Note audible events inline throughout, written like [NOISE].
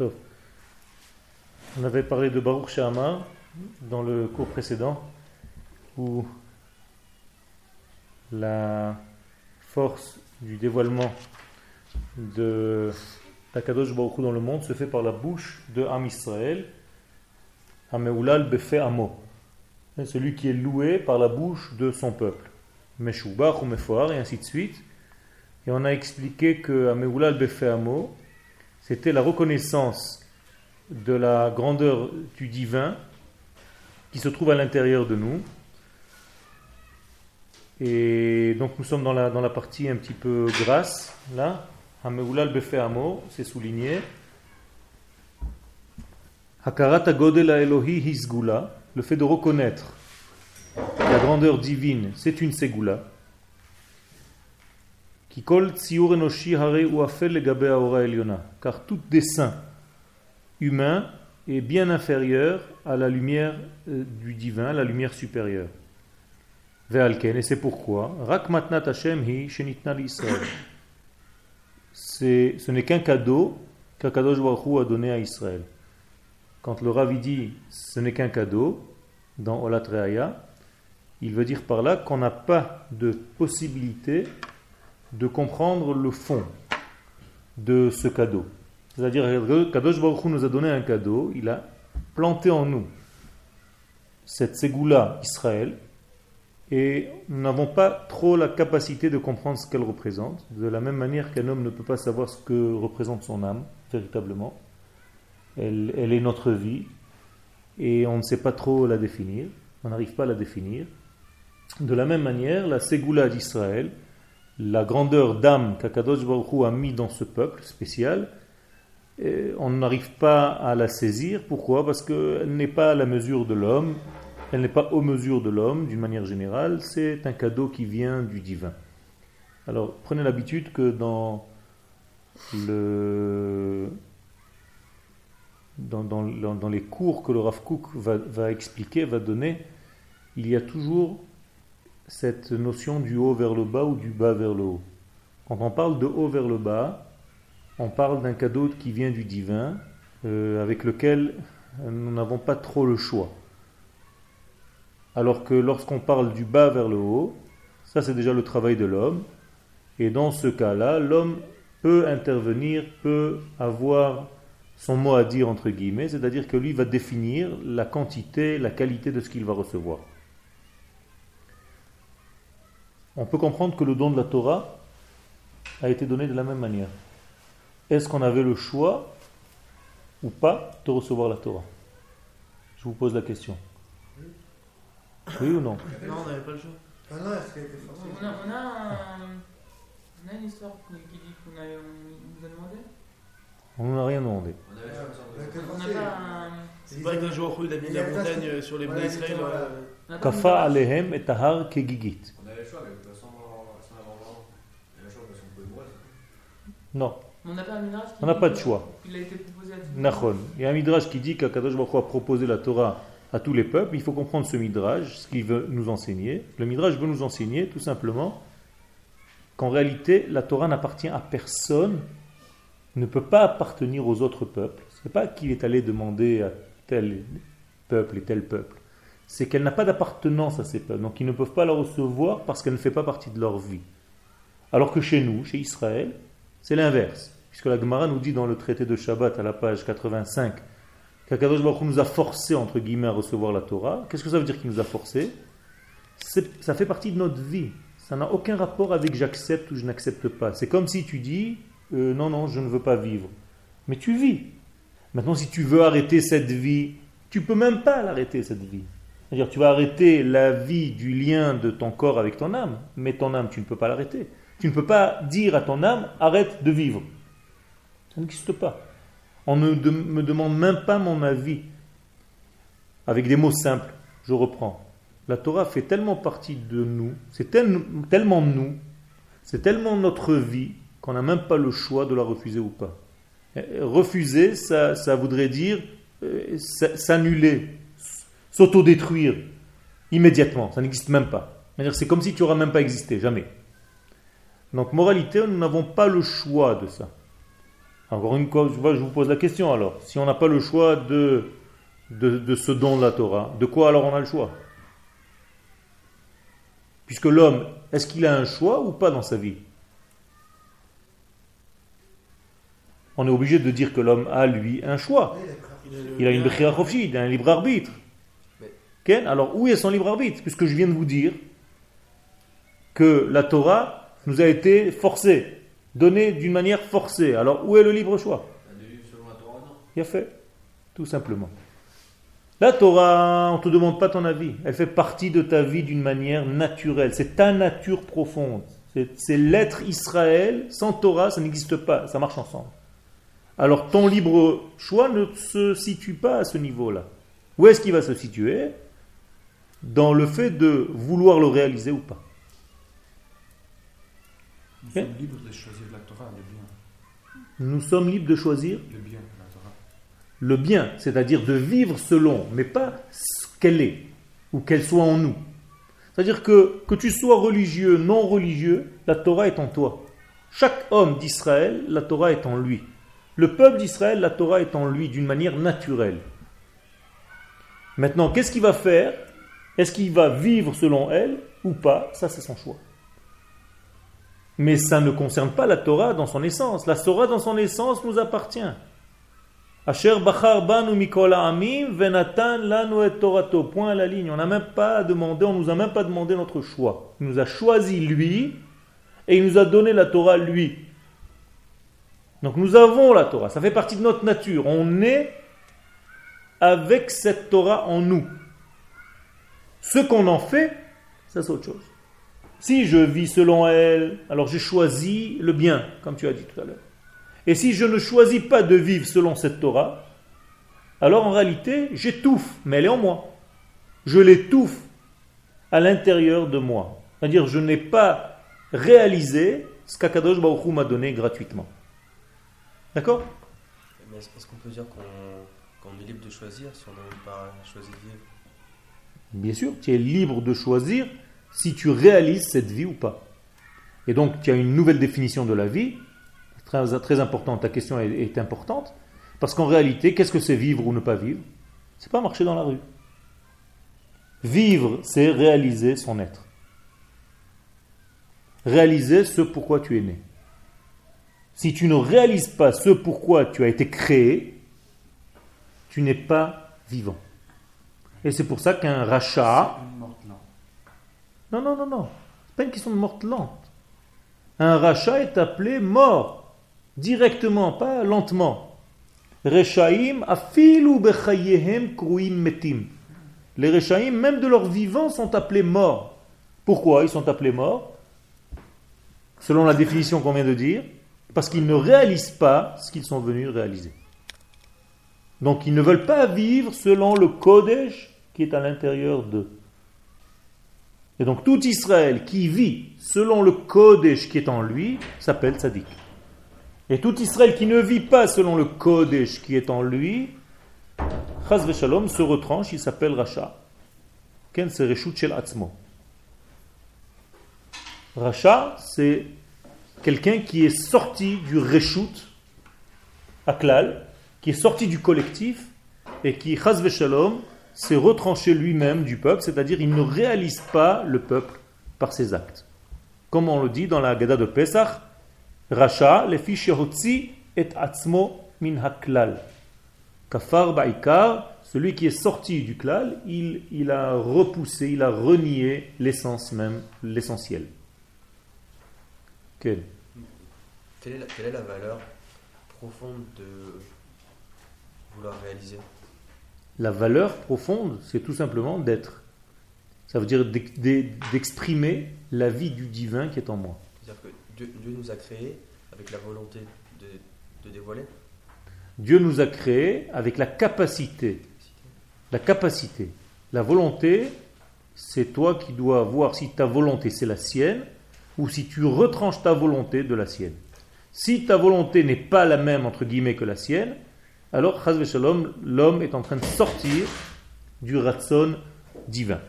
On avait parlé de Baruch Shama dans le cours précédent où la force du dévoilement de Takadosh Baruch dans le monde se fait par la bouche de Am Israël, Ameulal Befe Amo, celui qui est loué par la bouche de son peuple, Meshubach ou Mefoar, et ainsi de suite. Et on a expliqué que Ameulal Befe Amo, c'était la reconnaissance de la grandeur du divin qui se trouve à l'intérieur de nous. Et donc nous sommes dans la, partie un petit peu grasse, là. Hameulal Befeamo, c'est souligné. Hakarat Godel Elohi Hisgula, le fait de reconnaître la grandeur divine, c'est une segula. Car tout dessin humain est bien inférieur à la lumière euh, du divin, la lumière supérieure. Et c'est pourquoi ce n'est qu'un cadeau qu'Akadosh Baruch a donné à Israël. Quand le Ravi dit ce n'est qu'un cadeau, dans Olat il veut dire par là qu'on n'a pas de possibilité de comprendre le fond de ce cadeau. C'est-à-dire que Kadosh Baruch nous a donné un cadeau, il a planté en nous cette ségoula Israël, et nous n'avons pas trop la capacité de comprendre ce qu'elle représente, de la même manière qu'un homme ne peut pas savoir ce que représente son âme, véritablement. Elle, elle est notre vie, et on ne sait pas trop la définir, on n'arrive pas à la définir. De la même manière, la ségoula d'Israël, la grandeur d'âme qu'Akadosh Baruch a mis dans ce peuple spécial, on n'arrive pas à la saisir. Pourquoi? Parce qu'elle n'est pas à la mesure de l'homme, elle n'est pas aux mesures de l'homme d'une manière générale, c'est un cadeau qui vient du divin. Alors prenez l'habitude que dans le dans, dans, les cours que le Rav Kook va, va, expliquer, va donner, il y a toujours cette notion du haut vers le bas ou du bas vers le haut. Quand on parle de haut vers le bas, on parle d'un cadeau qui vient du divin, euh, avec lequel nous n'avons pas trop le choix. Alors que lorsqu'on parle du bas vers le haut, ça c'est déjà le travail de l'homme, et dans ce cas-là, l'homme peut intervenir, peut avoir son mot à dire entre guillemets, c'est-à-dire que lui va définir la quantité, la qualité de ce qu'il va recevoir. On peut comprendre que le don de la Torah a été donné de la même manière est-ce qu'on avait le choix ou pas de recevoir la Torah? Je vous pose la question. Oui ou non? Non, on n'avait pas le choix. Ah non, on, a, on, a on a une histoire qui dit qu'on nous a demandé On nous a rien demandé. On n'a pas C'est pas qu'un jour il a mis la montagne sur les bnei Israël. Euh, Kafa alehem et tahar kegigit. On avait le choix, mais de toute façon, sans avoir il y a le choix parce qu'on pouvait mourir. Non. On n'a pas de choix. Il a été proposé à Il y a un midrash qui dit qu'Akadosh Baruch a proposé la Torah à tous les peuples. Il faut comprendre ce midrash, ce qu'il veut nous enseigner. Le midrash veut nous enseigner tout simplement qu'en réalité, la Torah n'appartient à personne, ne peut pas appartenir aux autres peuples. Ce n'est pas qu'il est allé demander à tel peuple et tel peuple. C'est qu'elle n'a pas d'appartenance à ces peuples. Donc ils ne peuvent pas la recevoir parce qu'elle ne fait pas partie de leur vie. Alors que chez nous, chez Israël, c'est l'inverse. Puisque la Gemara nous dit dans le traité de Shabbat à la page 85 qu'Akadosh Baruch nous a forcé entre guillemets à recevoir la Torah. Qu'est-ce que ça veut dire qu'il nous a forcé? Ça fait partie de notre vie. Ça n'a aucun rapport avec j'accepte ou je n'accepte pas. C'est comme si tu dis euh, non, non, je ne veux pas vivre. Mais tu vis. Maintenant, si tu veux arrêter cette vie, tu peux même pas l'arrêter cette vie. C'est-à-dire, tu vas arrêter la vie du lien de ton corps avec ton âme, mais ton âme, tu ne peux pas l'arrêter. Tu ne peux pas dire à ton âme arrête de vivre. Ça n'existe pas. On ne me demande même pas mon avis. Avec des mots simples, je reprends. La Torah fait tellement partie de nous, c'est tellement nous, c'est tellement notre vie qu'on n'a même pas le choix de la refuser ou pas. Refuser, ça, voudrait dire euh, s'annuler, s'autodétruire immédiatement. Ça n'existe même pas. C'est comme si tu n'auras même pas existé, jamais. Donc, moralité, nous n'avons pas le choix de ça. Encore une fois, je vous pose la question alors. Si on n'a pas le choix de, de, de ce don de la Torah, de quoi alors on a le choix? Puisque l'homme, est-ce qu'il a un choix ou pas dans sa vie? On est obligé de dire que l'homme a, lui, un choix. Il a une il a un libre arbitre. Alors, où est son libre arbitre? Puisque je viens de vous dire que la Torah nous a été forcée, donnée d'une manière forcée. Alors, où est le libre choix? Il a fait, tout simplement. La Torah, on ne te demande pas ton avis. Elle fait partie de ta vie d'une manière naturelle. C'est ta nature profonde. C'est l'être Israël. Sans Torah, ça n'existe pas. Ça marche ensemble. Alors ton libre choix ne se situe pas à ce niveau-là. Où est-ce qu'il va se situer? Dans le fait de vouloir le réaliser ou pas. Nous sommes libres de choisir la Torah, le bien. Nous sommes libres de choisir le bien, la Torah. Le bien, c'est-à-dire de vivre selon, mais pas ce qu'elle est, ou qu'elle soit en nous. C'est-à-dire que que tu sois religieux, non religieux, la Torah est en toi. Chaque homme d'Israël, la Torah est en lui. Le peuple d'Israël, la Torah est en lui d'une manière naturelle. Maintenant, qu'est-ce qu'il va faire? Est-ce qu'il va vivre selon elle ou pas? Ça, c'est son choix. Mais ça ne concerne pas la Torah dans son essence. La Torah dans son essence nous appartient. Asher bachar banu amim venatan lanu et torato. Point à la ligne. On n'a même pas demandé, on nous a même pas demandé notre choix. Il nous a choisi lui et il nous a donné la Torah lui. Donc nous avons la Torah, ça fait partie de notre nature. On est avec cette Torah en nous. Ce qu'on en fait, ça c'est autre chose. Si je vis selon elle, alors j'ai choisi le bien, comme tu as dit tout à l'heure. Et si je ne choisis pas de vivre selon cette Torah, alors en réalité, j'étouffe, mais elle est en moi. Je l'étouffe à l'intérieur de moi. C'est-à-dire, je n'ai pas réalisé ce qu'Akadosh Baruch m'a donné gratuitement. D'accord? Mais est-ce qu'on peut dire qu'on est libre de choisir si on n'a pas choisi de vivre? Bien sûr, tu es libre de choisir si tu réalises cette vie ou pas. Et donc, tu as une nouvelle définition de la vie, très, très importante, ta question est, importante, parce qu'en réalité, qu'est-ce que c'est vivre ou ne pas vivre? C'est pas marcher dans la rue. Vivre, c'est réaliser son être. Réaliser ce pourquoi tu es né. Si tu ne réalises pas ce pourquoi tu as été créé, tu n'es pas vivant. Et c'est pour ça qu'un rachat. Non, non, non, non. C'est pas une question de morte lente. Un rachat est appelé mort. Directement, pas lentement. Rechaim bechayehem kruim metim. Les Rechaim, même de leur vivant, sont appelés morts. Pourquoi ils sont appelés morts? Selon la définition qu'on vient de dire, parce qu'ils ne réalisent pas ce qu'ils sont venus réaliser. Donc ils ne veulent pas vivre selon le Kodesh qui est à l'intérieur d'eux. Et donc tout Israël qui vit selon le Kodesh qui est en lui s'appelle Tzadik. Et tout Israël qui ne vit pas selon le Kodesh qui est en lui, Chaz Shalom se retranche, il s'appelle Racha. Ken c'est Shel Atzmo. Racha, c'est quelqu'un qui est sorti du reshoot, Aklal, qui est sorti du collectif et qui, chas shalom, s'est retranché lui-même du peuple, c'est-à-dire il ne réalise pas le peuple par ses actes. Comme on le dit dans la Gada de Pesach, Racha, le fichehotzi et atzmo min haklal. Kafar ba'ikar, celui qui est sorti du klal, il, il a repoussé, il a renié l'essence même, l'essentiel. Quelle quelle est, la, valeur profonde de vouloir réaliser? La valeur profonde, c'est tout simplement d'être. Ça veut dire d'exprimer la vie du divin qui est en moi. C'est-à-dire que Dieu, nous a créés avec la volonté de, dévoiler Dieu nous a créés avec la capacité. La capacité. La volonté, c'est toi qui dois voir si ta volonté c'est la sienne ou si tu retranches ta volonté de la sienne. Si ta volonté n'est pas la même, entre guillemets, que la sienne, alors, l'homme est en train de sortir du ratson divin.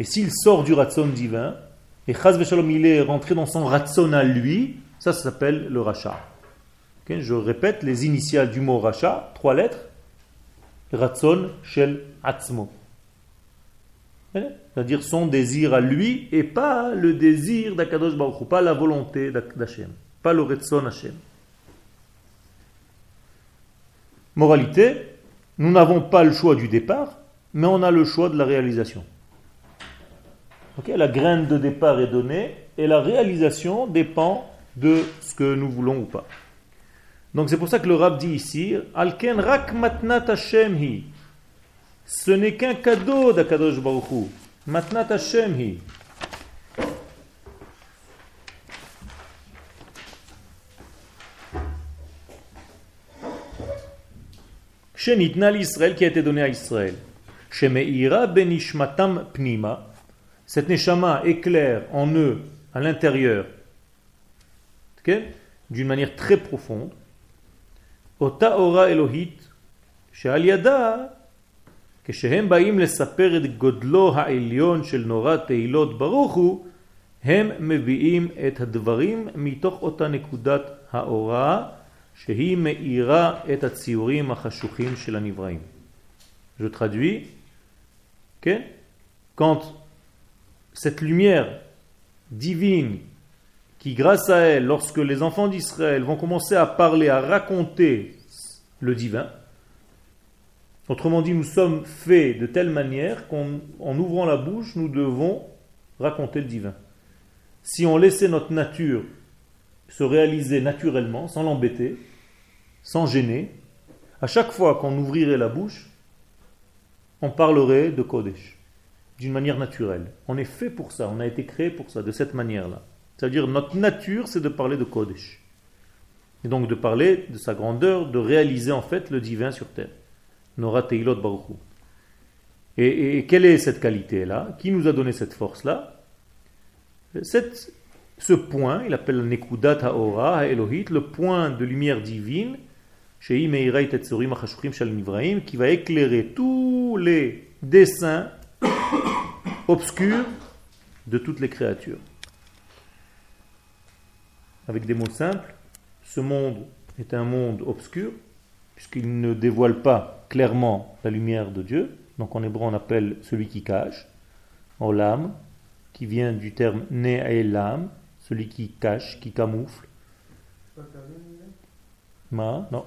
Et s'il sort du ratson divin, et il est rentré dans son ratson à lui, ça, ça s'appelle le rachat. je répète les initiales du mot rachat, trois lettres. Ratson shel atzmo. C'est-à-dire son désir à lui et pas le désir d'Akadosh Baruch pas la volonté d'Hachem, pas le Ratson Hashem. Moralité, nous n'avons pas le choix du départ, mais on a le choix de la réalisation. la graine de départ est donnée et la réalisation dépend de ce que nous voulons ou pas. Donc c'est pour ça que le rab dit ici Alken rak matnat Hashem hi. Ce n'est qu'un cadeau d'Akadosh Baruch Hu. Matnat Hashem hi. Shenitna l'Israël qui a été donné à Israël. Shemeira benishmatam pnima. Cette neshama éclaire en eux, à l'intérieur, d'une manière très profonde. אותה אורה אלוהית שעל ידה כשהם באים לספר את גודלו העליון של נורא תהילות ברוך הוא הם מביאים את הדברים מתוך אותה נקודת האורה Je traduis. Quand cette lumière divine qui, grâce à elle, lorsque les enfants d'Israël vont commencer à parler, à raconter le divin, autrement dit, nous sommes faits de telle manière qu'en ouvrant la bouche, nous devons raconter le divin. Si on laissait notre nature se réaliser naturellement, sans l'embêter, sans gêner, à chaque fois qu'on ouvrirait la bouche, on parlerait de Kodesh, d'une manière naturelle. On est fait pour ça, on a été créé pour ça, de cette manière-là. C'est-à-dire notre nature, c'est de parler de Kodesh. Et donc de parler de sa grandeur, de réaliser en fait le divin sur terre. Nora Teilot Baruch et, et, quelle est cette qualité-là? Qui nous a donné cette force-là? Ce point, il appelle Nekudat Haora Elohit, le point de lumière divine, qui va éclairer tous les dessins obscurs de toutes les créatures avec des mots simples, ce monde est un monde obscur, puisqu'il ne dévoile pas clairement la lumière de Dieu. Donc en hébreu on appelle celui qui cache, olam, qui vient du terme ne'elam, celui qui cache, qui camoufle. Ma, non.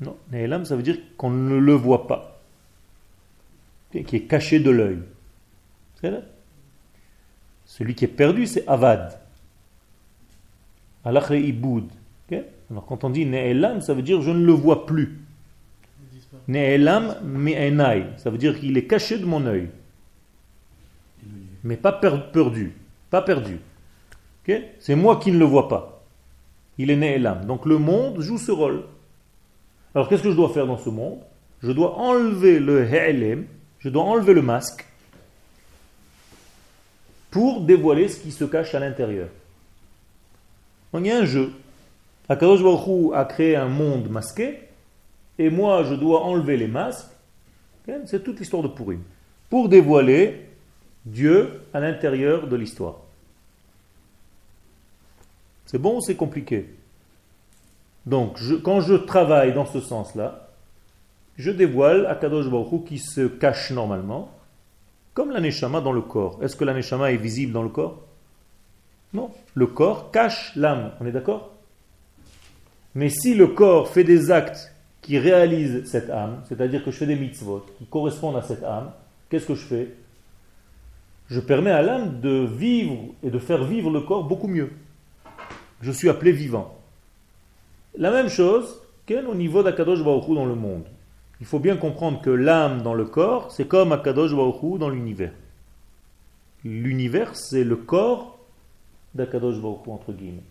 Non, ne'elam ça veut dire qu'on ne le voit pas, qui est caché de l'œil. Celui qui est perdu, c'est avad. Alors quand on dit Ne'elam, ça veut dire je ne le vois plus. Ne'elam mi'enai, ça veut dire qu'il est caché de mon œil. Mais pas perdu. Pas perdu. C'est moi qui ne le vois pas. Il est Ne'elam. Donc le monde joue ce rôle. Alors qu'est-ce que je dois faire dans ce monde? Je dois enlever le He'elem, je dois enlever le masque pour dévoiler ce qui se cache à l'intérieur. Donc il y a un jeu. Akadosh Baruch a créé un monde masqué, et moi je dois enlever les masques. C'est toute l'histoire de Purim. Pour dévoiler Dieu à l'intérieur de l'histoire. C'est bon ou c'est compliqué? Donc, quand je travaille dans ce sens-là, je dévoile Akadosh Baruch qui se cache normalement, comme l'aneshama dans le corps. Est-ce que l'aneshama est visible dans le corps? Non, le corps cache l'âme, on est d'accord? Mais si le corps fait des actes qui réalisent cette âme, c'est-à-dire que je fais des mitzvot qui correspondent à cette âme, qu'est-ce que je fais? Je permets à l'âme de vivre et de faire vivre le corps beaucoup mieux. Je suis appelé vivant. La même chose qu'au niveau d'Akadosh Baruch dans le monde. Il faut bien comprendre que l'âme dans le corps, c'est comme Akadosh Baruch dans l'univers. L'univers, c'est le corps d'Akadosh Baruch entre guillemets,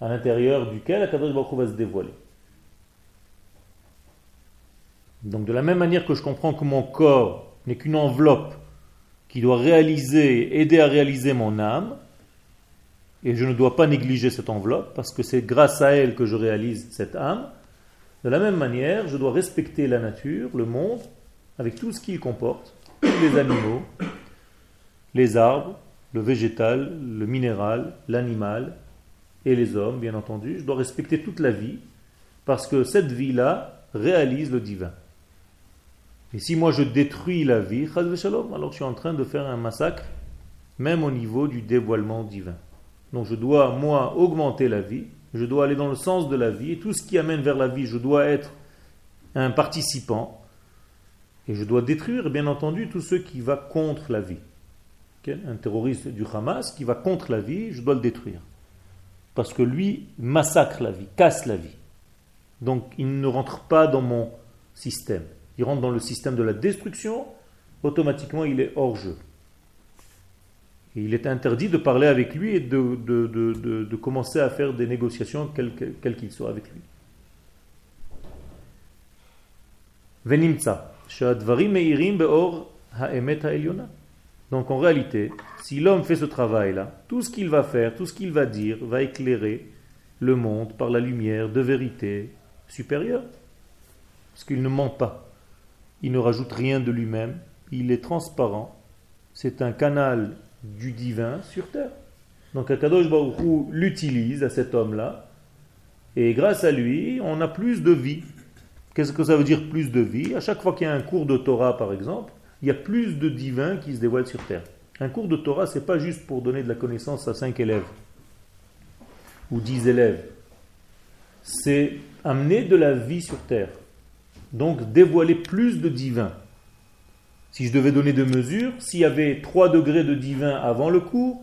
à l'intérieur duquel Akadosh Baruch va se dévoiler. Donc de la même manière que je comprends que mon corps n'est qu'une enveloppe qui doit réaliser, aider à réaliser mon âme, et je ne dois pas négliger cette enveloppe, parce que c'est grâce à elle que je réalise cette âme, de la même manière, je dois respecter la nature, le monde, avec tout ce qu'il comporte, tous les animaux, les arbres, le végétal, le minéral, l'animal et les hommes, bien entendu. Je dois respecter toute la vie Parce que cette vie-là réalise le divin. Et si moi je détruis la vie, alors je suis en train de faire un massacre, même au niveau du dévoilement divin. Donc je dois, moi, augmenter la vie, je dois aller dans le sens de la vie, et tout ce qui amène vers la vie, je dois être un participant, et je dois détruire, bien entendu, tout ce qui va contre la vie. Un terroriste du Hamas qui va contre la vie, je dois le détruire. Parce que lui massacre la vie, casse la vie. Donc il ne rentre pas dans mon système. Il rentre dans le système de la destruction, automatiquement il est hors jeu. Et il est interdit de parler avec lui et de, de, commencer à faire des négociations, quel qu'il soit avec lui. Donc en réalité, si l'homme fait ce travail-là, tout ce qu'il va faire, tout ce qu'il va dire, va éclairer le monde par la lumière de vérité supérieure. Parce qu'il ne ment pas. Il ne rajoute rien de lui-même. Il est transparent. C'est un canal du divin sur terre. Donc Akadosh Baruch l'utilise à cet homme-là. Et grâce à lui, on a plus de vie. Qu'est-ce que ça veut dire plus de vie? À chaque fois qu'il y a un cours de Torah, par exemple, il y a plus de divins qui se dévoilent sur terre. Un cours de Torah, c'est pas juste pour donner de la connaissance à cinq élèves ou dix élèves. C'est amener de la vie sur terre. Donc dévoiler plus de divins. Si je devais donner de mesures, s'il y avait 3 degrés de divin avant le cours,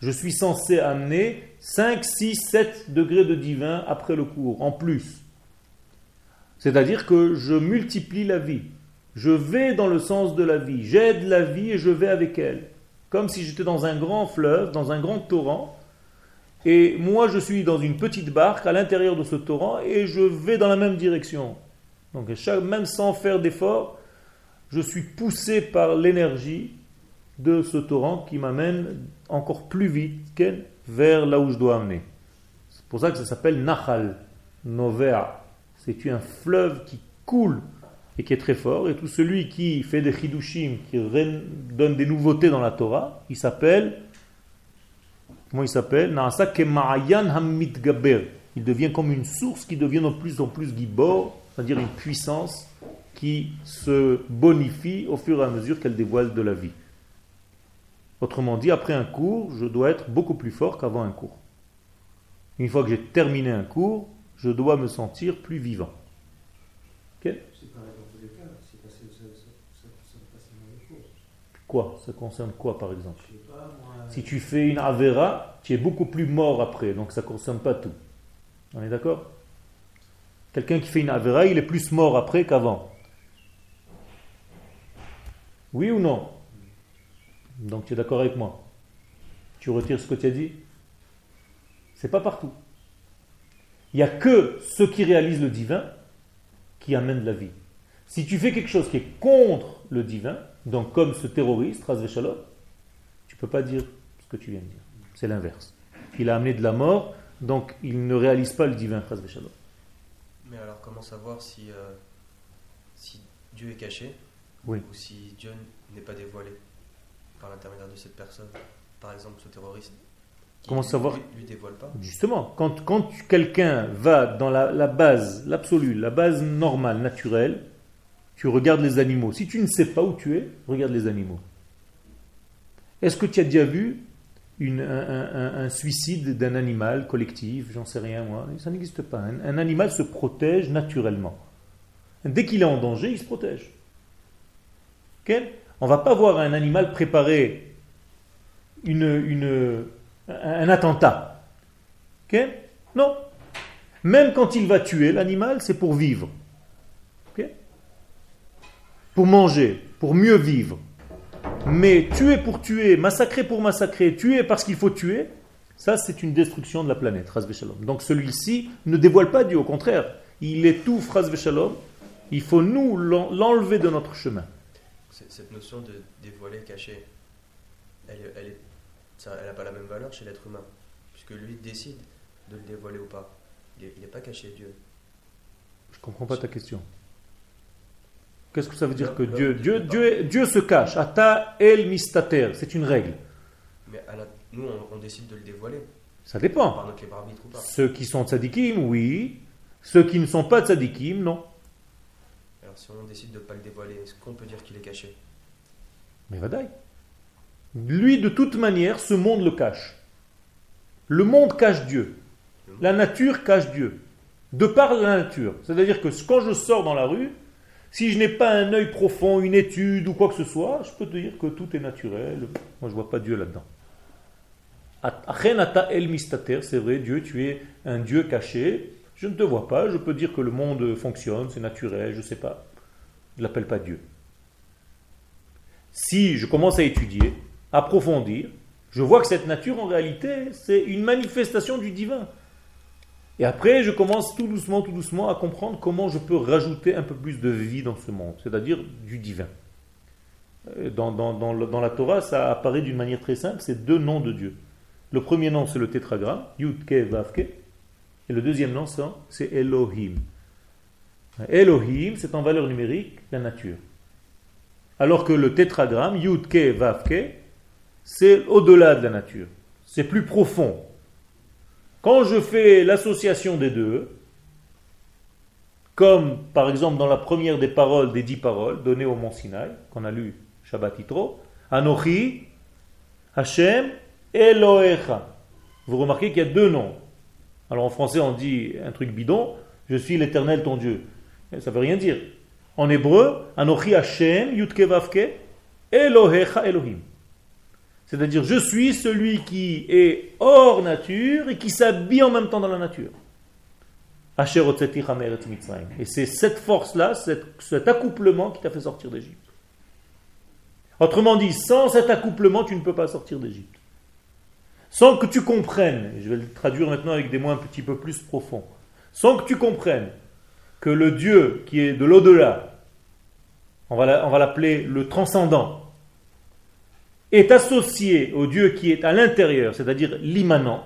je suis censé amener 5, 6, 7 degrés de divin après le cours, en plus. C'est-à-dire que je multiplie la vie. Je vais dans le sens de la vie. J'aide la vie et je vais avec elle. Comme si j'étais dans un grand fleuve, dans un grand torrent. Et moi, je suis dans une petite barque à l'intérieur de ce torrent et je vais dans la même direction. Donc, même sans faire d'effort, je suis poussé par l'énergie de ce torrent qui m'amène encore plus vite vers là où je dois amener. C'est pour ça que ça s'appelle Nahal, Novea. C'est un fleuve qui coule et qui est très fort. Et tout celui qui fait des chidushim, qui donne des nouveautés dans la Torah, il s'appelle, comment il s'appelle? Il devient comme une source qui devient de plus en plus gibor, c'est-à-dire une puissance qui se bonifie au fur et à mesure qu'elle dévoile de la vie. Autrement dit, après un cours, je dois être beaucoup plus fort qu'avant un cours. Une fois que j'ai terminé un cours, je dois me sentir plus vivant. Quoi? Ça concerne quoi par exemple? Si tu fais une avera, tu es beaucoup plus mort après, donc ça ne concerne pas tout. On est d'accord? Quelqu'un qui fait une avera, il est plus mort après qu'avant. Oui ou non? Donc tu es d'accord avec moi? Tu retires ce que tu as dit? C'est pas partout. Il n'y a que ceux qui réalisent le divin qui amènent la vie. Si tu fais quelque chose qui est contre le divin, donc comme ce terroriste, tu ne peux pas dire ce que tu viens de dire. C'est l'inverse. Il a amené de la mort, donc il ne réalise pas le divin, Shalom. Mais alors comment savoir si, euh, si Dieu est caché? Oui. ou si Dieu n'est pas dévoilé par l'intermédiaire de cette personne Par exemple, ce terroriste. Comment savoir lui, dévoile pas Justement, quand, quand quelqu'un va dans la, la base, l'absolu, la base normale, naturelle, tu regardes les animaux. Si tu ne sais pas où tu es, regarde les animaux. Est-ce que tu as déjà vu un, suicide d'un animal collectif J'en sais rien, moi. Ça n'existe pas. Un, animal se protège naturellement. Dès qu'il est en danger, il se protège. On ne va pas voir un animal préparer un attentat. Non. Même quand il va tuer l'animal, c'est pour vivre pour manger, pour mieux vivre. Mais tuer pour tuer, massacrer pour massacrer, tuer parce qu'il faut tuer, ça c'est une destruction de la planète, Donc celui-ci ne dévoile pas Dieu, au contraire, il étouffe, Shalom. Il faut nous l'enlever de notre chemin. Cette notion de dévoiler, cacher, elle n'a pas la même valeur chez l'être humain, puisque lui décide de le dévoiler ou pas. Il n'est pas caché Dieu. Je comprends pas ta question. Qu'est-ce que ça veut dire que Dieu, Dieu, Dieu, Dieu se cache Ata el mistater, c'est une règle. Mais nous, on, décide de le dévoiler. Ça dépend. Ceux qui sont tzadikim, oui. Ceux qui ne sont pas tzadikim, non. Si on décide de ne pas le dévoiler, est-ce qu'on peut dire qu'il est caché? Mais vadaï. Lui, de toute manière, ce monde le cache. Le monde cache Dieu. La nature cache Dieu. De par la nature. C'est-à-dire que quand je sors dans la rue, si je n'ai pas un œil profond, une étude ou quoi que ce soit, je peux te dire que tout est naturel. Moi, je ne vois pas Dieu là-dedans. el c'est vrai, Dieu, tu es un Dieu caché. Je ne te vois pas, je peux dire que le monde fonctionne, c'est naturel, je ne sais pas. Je ne l'appelle pas Dieu. Si je commence à étudier, approfondir, je vois que cette nature, en réalité, c'est une manifestation du divin. Et après, je commence tout doucement, tout doucement à comprendre comment je peux rajouter un peu plus de vie dans ce monde, c'est-à-dire du divin. Euh, dans, la Torah, ça apparaît d'une manière très simple, c'est deux noms de Dieu. Le premier nom, c'est le tétragramme, Yudke et le deuxième nom, c'est Elohim. Elohim, c'est en valeur numérique la nature. Alors que le tétragramme, Yudke Vavke, c'est au-delà de la nature. C'est plus profond. Quand je fais l'association des deux, comme par exemple dans la première des paroles, des dix paroles données au Mont Sinaï, qu'on a lu Shabbat Yitro, Anochi, Hashem, Elohecha. Vous remarquez qu'il y a deux noms. Alors en français on dit un truc bidon, je suis l'éternel ton Dieu. Ça ne veut rien dire. En hébreu, Anochi Hashem, Yutke Elohecha Elohim. C'est-à-dire, je suis celui qui est hors nature et qui s'habille en même temps dans la nature. Et c'est cette force-là, cet accouplement qui t'a fait sortir d'Égypte. Autrement dit, sans cet accouplement, tu ne peux pas sortir d'Égypte. Sans que tu comprennes, je vais le traduire maintenant avec des mots un petit peu plus profonds, sans que tu comprennes que le Dieu qui est de l'au-delà, on va l'appeler le transcendant, est associé au Dieu qui est à l'intérieur, c'est-à-dire l'immanent,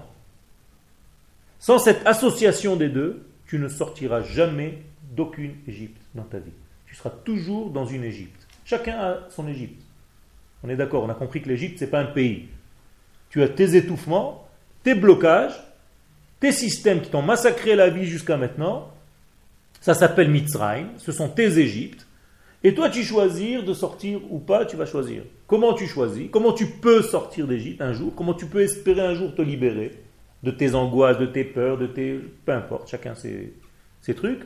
sans cette association des deux, tu ne sortiras jamais d'aucune Égypte dans ta vie. Tu seras toujours dans une Égypte. Chacun a son Égypte. On est d'accord, on a compris que l'Égypte, ce n'est pas un pays. Tu as tes étouffements, tes blocages, tes systèmes qui t'ont massacré la vie jusqu'à maintenant. Ça s'appelle Mitzrayim, ce sont tes Égyptes. Et toi, tu choisir de sortir ou pas, tu vas choisir. Comment tu choisis Comment tu peux sortir d'Égypte un jour Comment tu peux espérer un jour te libérer de tes angoisses, de tes peurs, de tes... Peu importe, chacun ses, trucs.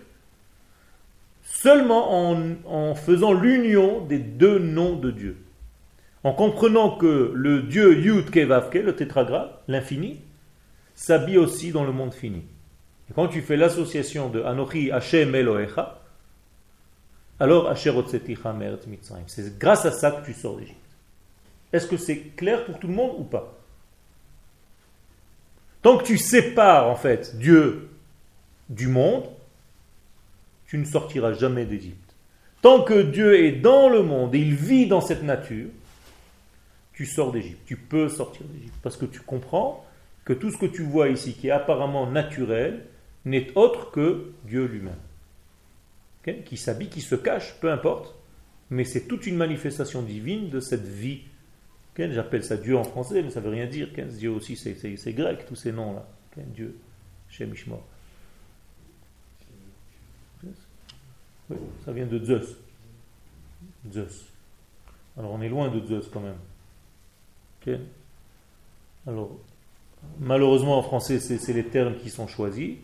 Seulement en, en faisant l'union des deux noms de Dieu. En comprenant que le Dieu Yud Kevavke, le tétragramme, l'infini, s'habille aussi dans le monde fini. Et quand tu fais l'association de Anochi Hashem Elohecha, alors c'est grâce à ça que tu sors d'Égypte. Est-ce que c'est clair pour tout le monde ou pas? Tant que tu sépares en fait Dieu du monde, tu ne sortiras jamais d'Égypte. Tant que Dieu est dans le monde et il vit dans cette nature, tu sors d'Égypte. Tu peux sortir d'Égypte parce que tu comprends que tout ce que tu vois ici qui est apparemment naturel n'est autre que Dieu lui-même qui s'habille, qui se cache, peu importe, mais c'est toute une manifestation divine de cette vie. J'appelle ça Dieu en français, mais ça ne veut rien dire. Dieu aussi, c'est grec, tous ces noms-là. Dieu, Shem Ishmor. ça vient de Zeus. Zeus. Alors on est loin de Zeus quand même. Alors, malheureusement en français, c'est les termes qui sont choisis.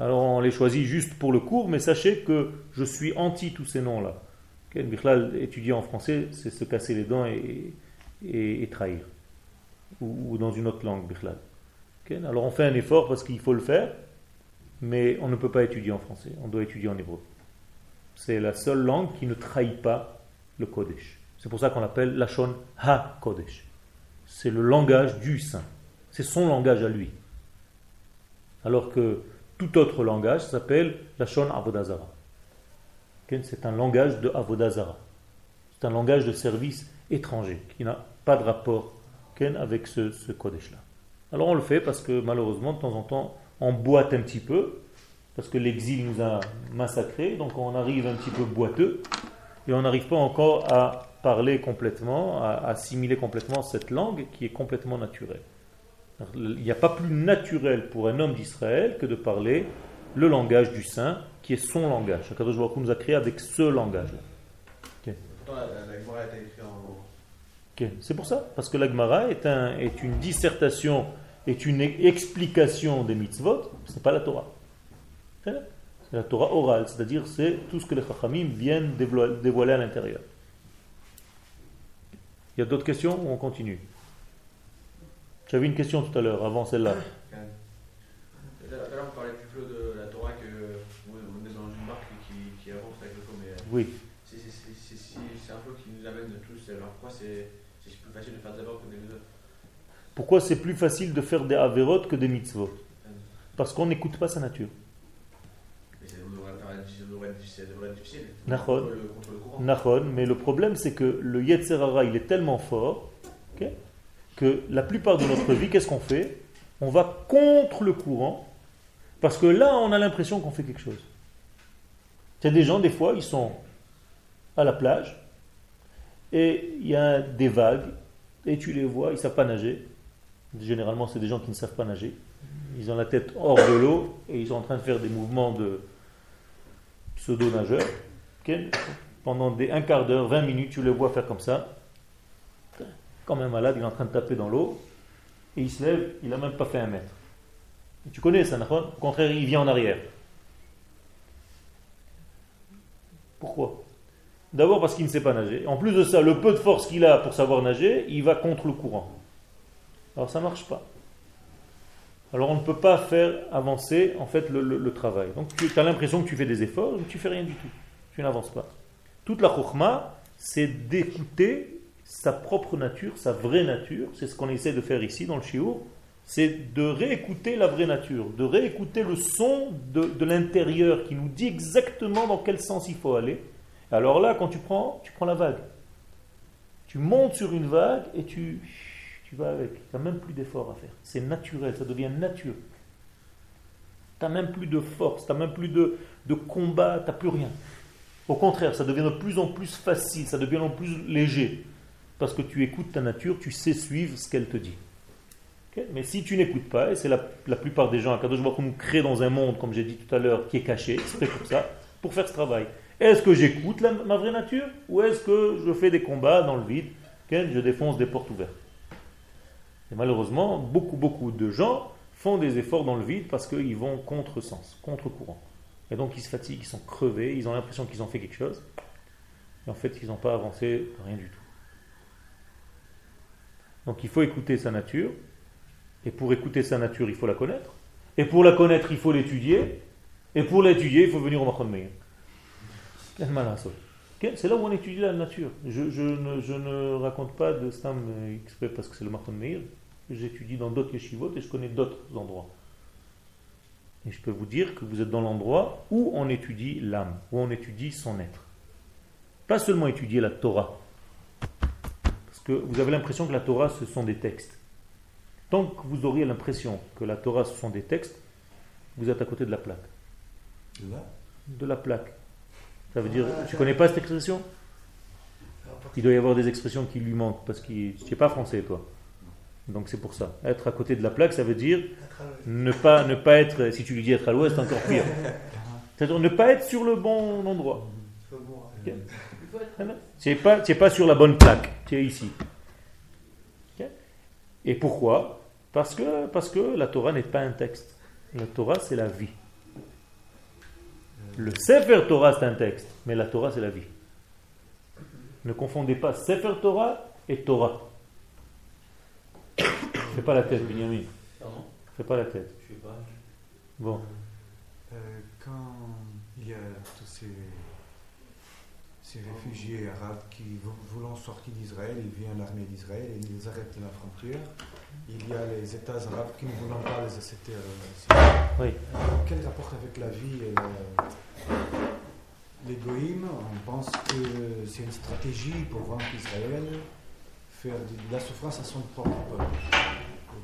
Alors on les choisit juste pour le cours, mais sachez que je suis anti tous ces noms-là. Bichlal, étudier en français, c'est se casser les dents et, trahir. Ou, dans une autre langue, Bichlal. Alors on fait un effort parce qu'il faut le faire, mais on ne peut pas étudier en français, on doit étudier en hébreu. C'est la seule langue qui ne trahit pas le Kodesh. C'est pour ça qu'on l'appelle Lachon Ha-Kodesh. C'est le langage du Saint. C'est son langage à lui. Alors que tout autre langage s'appelle la Shon Avodazara. C'est un langage de Avodazara. C'est un langage de service étranger qui n'a pas de rapport avec ce, ce Kodesh-là. Alors on le fait parce que malheureusement, de temps en temps, on boite un petit peu, parce que l'exil nous a massacrés, donc on arrive un petit peu boiteux, et on n'arrive pas encore à parler complètement, à assimiler complètement cette langue qui est complètement naturelle. Il n'y a pas plus naturel pour un homme d'Israël que de parler le langage du saint, qui est son langage. Akadosh Baruch nous a créé avec ce langage-là. C'est pour ça, parce que la Gemara est, un, est une dissertation, est une explication des mitzvot, ce n'est pas la Torah. C'est la Torah orale, c'est-à-dire c'est tout ce que les Chachamim viennent dévoiler à l'intérieur. Il y a d'autres questions ou on continue? J'avais une question tout à l'heure, avant celle-là. Là, on parlait plutôt de la Torah que on est dans une marque qui, qui avance avec le flow, mais euh, oui. c'est un flow qui nous amène tous. Alors pourquoi c'est plus facile de faire des avérotes que des mitzvot? Pourquoi c'est plus facile de faire des avérotes que des mitzvot? Parce qu'on n'écoute pas sa nature. Mais ça devrait être difficile. Nachon, mais le problème c'est que le Yetzerara il est tellement fort que la plupart de notre vie, qu'est-ce qu'on fait? On va contre le courant parce que là, on a l'impression qu'on fait quelque chose. Il y a des gens, des fois, ils sont à la plage, et il y a des vagues, et tu les vois, ils ne savent pas nager. Généralement, c'est des gens qui ne savent pas nager. Ils ont la tête hors de l'eau, et ils sont en train de faire des mouvements de pseudo-nageurs. Pendant des, un quart d'heure, 20 minutes, tu les vois faire comme ça. Quand même malade, il est en train de taper dans l'eau, et il se lève, il n'a même pas fait un mètre. Tu connais ça, Au contraire, il vient en arrière. Pourquoi? D'abord parce qu'il ne sait pas nager. En plus de ça, le peu de force qu'il a pour savoir nager, il va contre le courant. Alors ça ne marche pas. Alors on ne peut pas faire avancer en fait le, travail. Donc tu as l'impression que tu fais des efforts, mais tu fais rien du tout. Tu n'avances pas. Toute la chokhma, c'est d'écouter sa propre nature, sa vraie nature. C'est ce qu'on essaie de faire ici dans le shiur c'est de réécouter la vraie nature, de réécouter le son de, l'intérieur qui nous dit exactement dans quel sens il faut aller. Alors là, quand tu prends, tu prends la vague. Tu montes sur une vague et tu, tu vas avec. Tu n'as même plus d'effort à faire. C'est naturel, ça devient nature. Tu n'as même plus de force, tu n'as même plus de, de combat, tu n'as plus rien. Au contraire, ça devient de plus en plus facile, ça devient de plus en plus léger. Parce que tu écoutes ta nature, tu sais suivre ce qu'elle te dit. Mais si tu n'écoutes pas, et c'est la, plupart des gens, à Kadosh Baruch nous crée dans un monde, comme j'ai dit tout à l'heure, qui est caché, c'est pour ça, pour faire ce travail. Est-ce que j'écoute ma vraie nature ou est-ce que je fais des combats dans le vide, je défonce des portes ouvertes Et malheureusement, beaucoup, beaucoup de gens font des efforts dans le vide parce qu'ils vont contre sens, contre courant. Et donc ils se fatiguent, ils sont crevés, ils ont l'impression qu'ils ont fait quelque chose. Et en fait, ils n'ont pas avancé rien du tout. Donc il faut écouter sa nature, et pour écouter sa nature, il faut la connaître. Et pour la connaître, il faut l'étudier. Et pour l'étudier, il faut venir au Machon Meir. C'est là où on étudie la nature. Je, ne, raconte pas de Stam exprès parce que c'est le Machon Meir. J'étudie dans d'autres yeshivot et je connais d'autres endroits. Et je peux vous dire que vous êtes dans l'endroit où on étudie l'âme, où on étudie son être. Pas seulement étudier la Torah. Parce que vous avez l'impression que la Torah, ce sont des textes. Tant que vous auriez l'impression que la Torah ce sont des textes, vous êtes à côté de la plaque. De la plaque. Ça veut dire, ah, tu connais pas cette expression? Il doit y avoir des expressions qui lui manquent parce que tu n'es pas français toi. Donc c'est pour ça. Être à côté de la plaque, ça veut dire ne pas, ne pas être, si tu lui dis être à l'ouest, encore pire. [LAUGHS] C'est-à-dire ne pas être sur le bon endroit. Tu n'es pas, pas sur la bonne plaque, tu es ici. Et pourquoi? Parce que, parce que la Torah n'est pas un texte. La Torah, c'est la vie. Le Sefer Torah, c'est un texte, mais la Torah, c'est la vie. Ne confondez pas Sefer Torah et Torah. Fais pas la tête, Benjamin. Fais pas la tête. Bon. Euh, quand il y a tous ces ces réfugiés arabes qui, voulant sortir d'Israël, ils viennent l'armée d'Israël et ils les arrêtent à la frontière. Il y a les États arabes qui ne voulant pas les accepter. Euh, oui. quel rapport avec la vie et l'égoïme On pense que c'est une stratégie pour vaincre Israël, faire de la souffrance à son propre peuple.